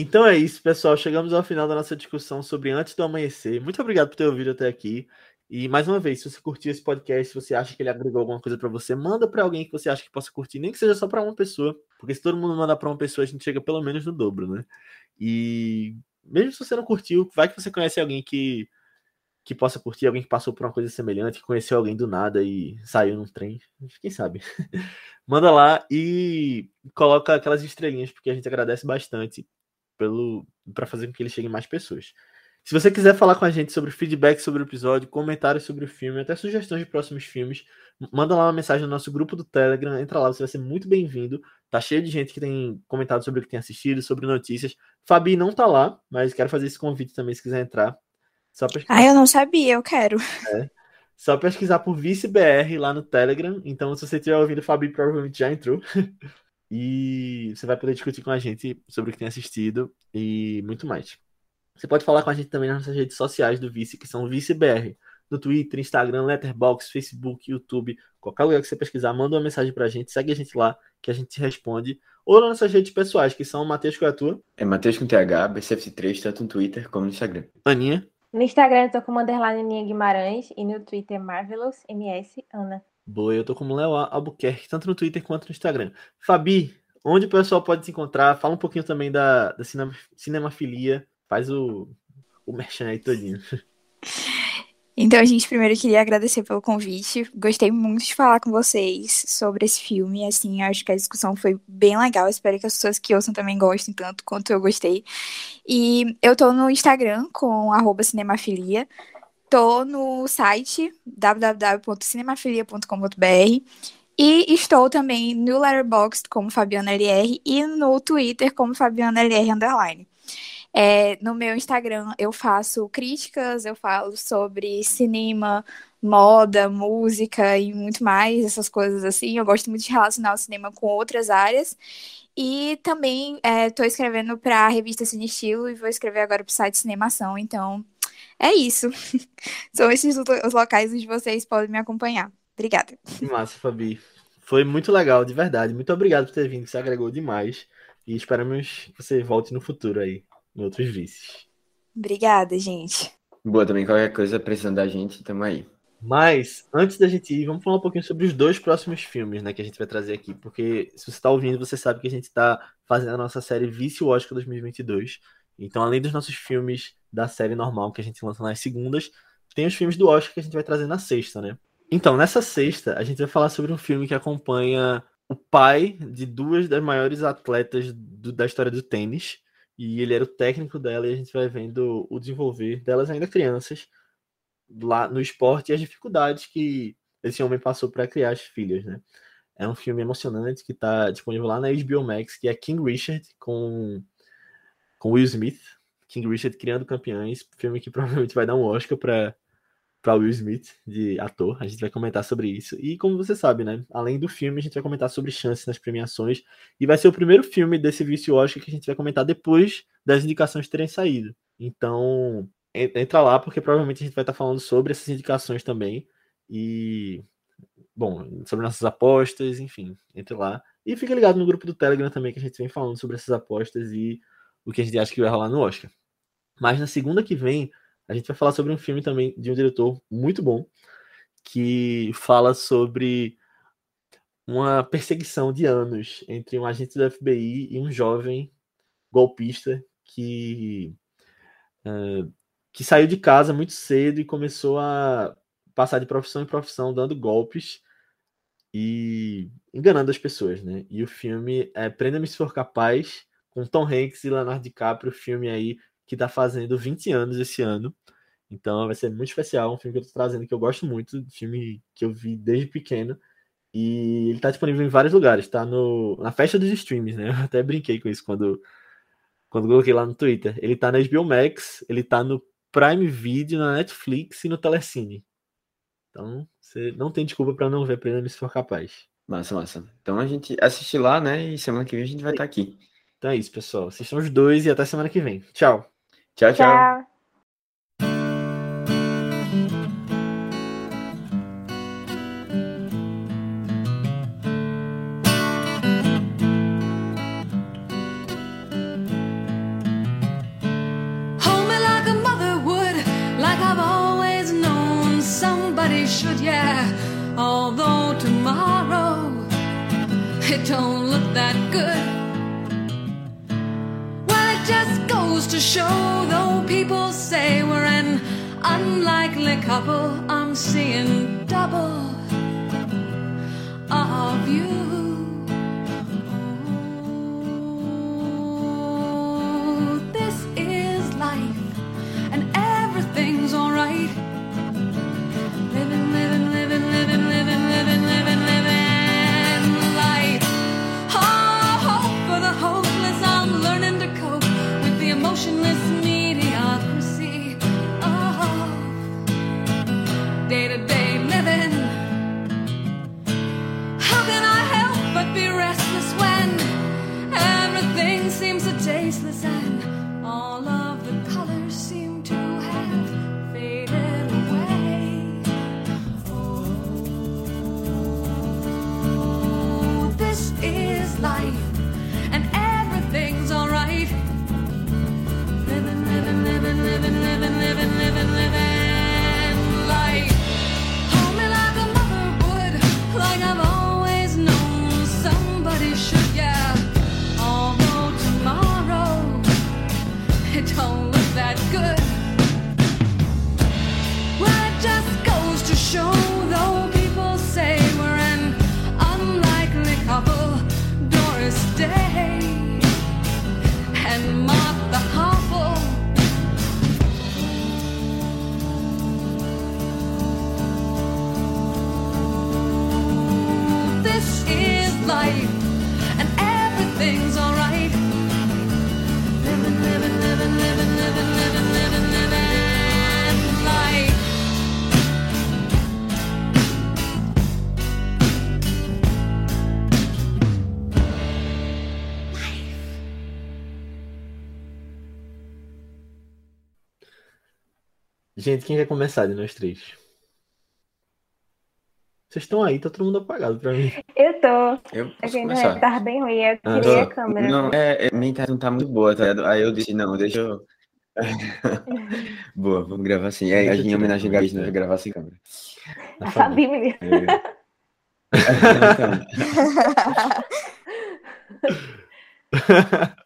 Então é isso, pessoal. Chegamos ao final da nossa discussão sobre Antes do Amanhecer. Muito obrigado por ter ouvido até aqui. E mais uma vez, se você curtiu esse podcast, se você acha que ele agregou alguma coisa para você, manda para alguém que você acha que possa curtir, nem que seja só para uma pessoa, porque se todo mundo mandar para uma pessoa, a gente chega pelo menos no dobro, né? E mesmo se você não curtiu, vai que você conhece alguém que que possa curtir, alguém que passou por uma coisa semelhante, que conheceu alguém do nada e saiu num trem, quem sabe. Manda lá e coloca aquelas estrelinhas, porque a gente agradece bastante pelo para fazer com que ele chegue mais pessoas. Se você quiser falar com a gente sobre feedback sobre o episódio, comentários sobre o filme, até sugestões de próximos filmes, manda lá uma mensagem no nosso grupo do Telegram, entra lá, você vai ser muito bem-vindo. Tá cheio de gente que tem comentado sobre o que tem assistido, sobre notícias. Fabi não tá lá, mas quero fazer esse convite também se quiser entrar. Só pesquisar, Ah, eu não sabia, eu quero. só pesquisar por ViceBR lá no Telegram. Então, se você estiver ouvindo, Fabi provavelmente já entrou. E você vai poder discutir com a gente sobre o que tem assistido e muito mais. Você pode falar com a gente também nas nossas redes sociais do Vice, que são ViceBR. No Twitter, Instagram, Letterboxd, Facebook, YouTube, qualquer lugar que você pesquisar, manda uma mensagem pra gente, segue a gente lá, que a gente responde. Ou nas nossas redes pessoais, que são Matheus qual é a tua? É Matheus com TH, BCF3, tanto no Twitter como no Instagram. Aninha. No Instagram eu tô como underline Aninha Guimarães e no Twitter Marvelous MS Ana. Boa, eu tô como Léo Albuquerque, tanto no Twitter quanto no Instagram. Fabi, onde o pessoal pode se encontrar? Fala um pouquinho também da, da cinema, cinemafilia. Faz o, o merchan aí todinho. Então, a gente primeiro queria agradecer pelo convite. Gostei muito de falar com vocês sobre esse filme. Assim, acho que a discussão foi bem legal. Espero que as pessoas que ouçam também gostem tanto quanto eu gostei. E eu tô no Instagram com cinemafilia. Tô no site www.cinemafilia.com.br e estou também no Letterboxd como Fabiana LR e no Twitter como Fabiana LR underline. É, no meu Instagram eu faço críticas, eu falo sobre cinema, moda, música e muito mais, essas coisas assim. Eu gosto muito de relacionar o cinema com outras áreas. E também estou é, escrevendo para a revista Cine Estilo e vou escrever agora para o site Cinemação. Então, é isso. São esses os locais onde vocês podem me acompanhar. Obrigada. Que massa, Fabi. Foi muito legal, de verdade. Muito obrigado por ter vindo, você agregou demais. E esperamos que você volte no futuro aí em outros vícios. Obrigada, gente. Boa, também qualquer coisa precisando da gente, tamo aí. Mas, antes da gente ir, vamos falar um pouquinho sobre os dois próximos filmes, né, que a gente vai trazer aqui, porque se você está ouvindo, você sabe que a gente está fazendo a nossa série Vício Oscar 2022. Então, além dos nossos filmes da série normal que a gente lança nas segundas, tem os filmes do Oscar que a gente vai trazer na sexta, né? Então, nessa sexta, a gente vai falar sobre um filme que acompanha o pai de duas das maiores atletas do, da história do tênis, e ele era o técnico dela e a gente vai vendo o desenvolver delas ainda crianças lá no esporte e as dificuldades que esse homem passou para criar as filhas, né? É um filme emocionante que está disponível lá na HBO Max, que é King Richard com com Will Smith, King Richard criando campeões, filme que provavelmente vai dar um Oscar para para Will Smith de ator. A gente vai comentar sobre isso. E como você sabe, né? Além do filme, a gente vai comentar sobre chances nas premiações. E vai ser o primeiro filme desse vício Oscar que a gente vai comentar depois das indicações terem saído. Então, entra lá, porque provavelmente a gente vai estar falando sobre essas indicações também. E, bom, sobre nossas apostas, enfim, entre lá. E fica ligado no grupo do Telegram também, que a gente vem falando sobre essas apostas e o que a gente acha que vai rolar no Oscar. Mas na segunda que vem, a gente vai falar sobre um filme também de um diretor muito bom, que fala sobre uma perseguição de anos entre um agente do FBI e um jovem golpista que, uh, que saiu de casa muito cedo e começou a passar de profissão em profissão dando golpes e enganando as pessoas, né? E o filme é Prenda-me se for capaz, com Tom Hanks e Leonardo DiCaprio, o filme aí que está fazendo 20 anos esse ano. Então vai ser muito especial, um filme que eu tô trazendo que eu gosto muito, filme que eu vi desde pequeno. E ele tá disponível em vários lugares, tá no, na festa dos streams, né? Eu até brinquei com isso quando, quando coloquei lá no Twitter. Ele tá na HBO Max, ele tá no Prime Video, na Netflix e no Telecine. Então, você não tem desculpa para não ver Prêmio se for capaz. Massa, massa. Então a gente assiste lá, né? E semana que vem a gente vai estar tá aqui. Então é isso, pessoal. Assistam os dois e até semana que vem. Tchau. Tchau, tchau. Gente, quem quer começar de nós três? Vocês estão aí, tá todo mundo apagado pra mim. Eu tô. Eu A posso gente começar. tava bem ruim, eu Ah, queria tá. a câmera. Não, é, é, minha internet não tá muito boa, tá ligado? Aí eu disse, não, deixa eu. Boa, vamos gravar assim. Eu em tirar homenagem a a Gabi, nós vamos gravar sem câmera. Tá A. É. Então,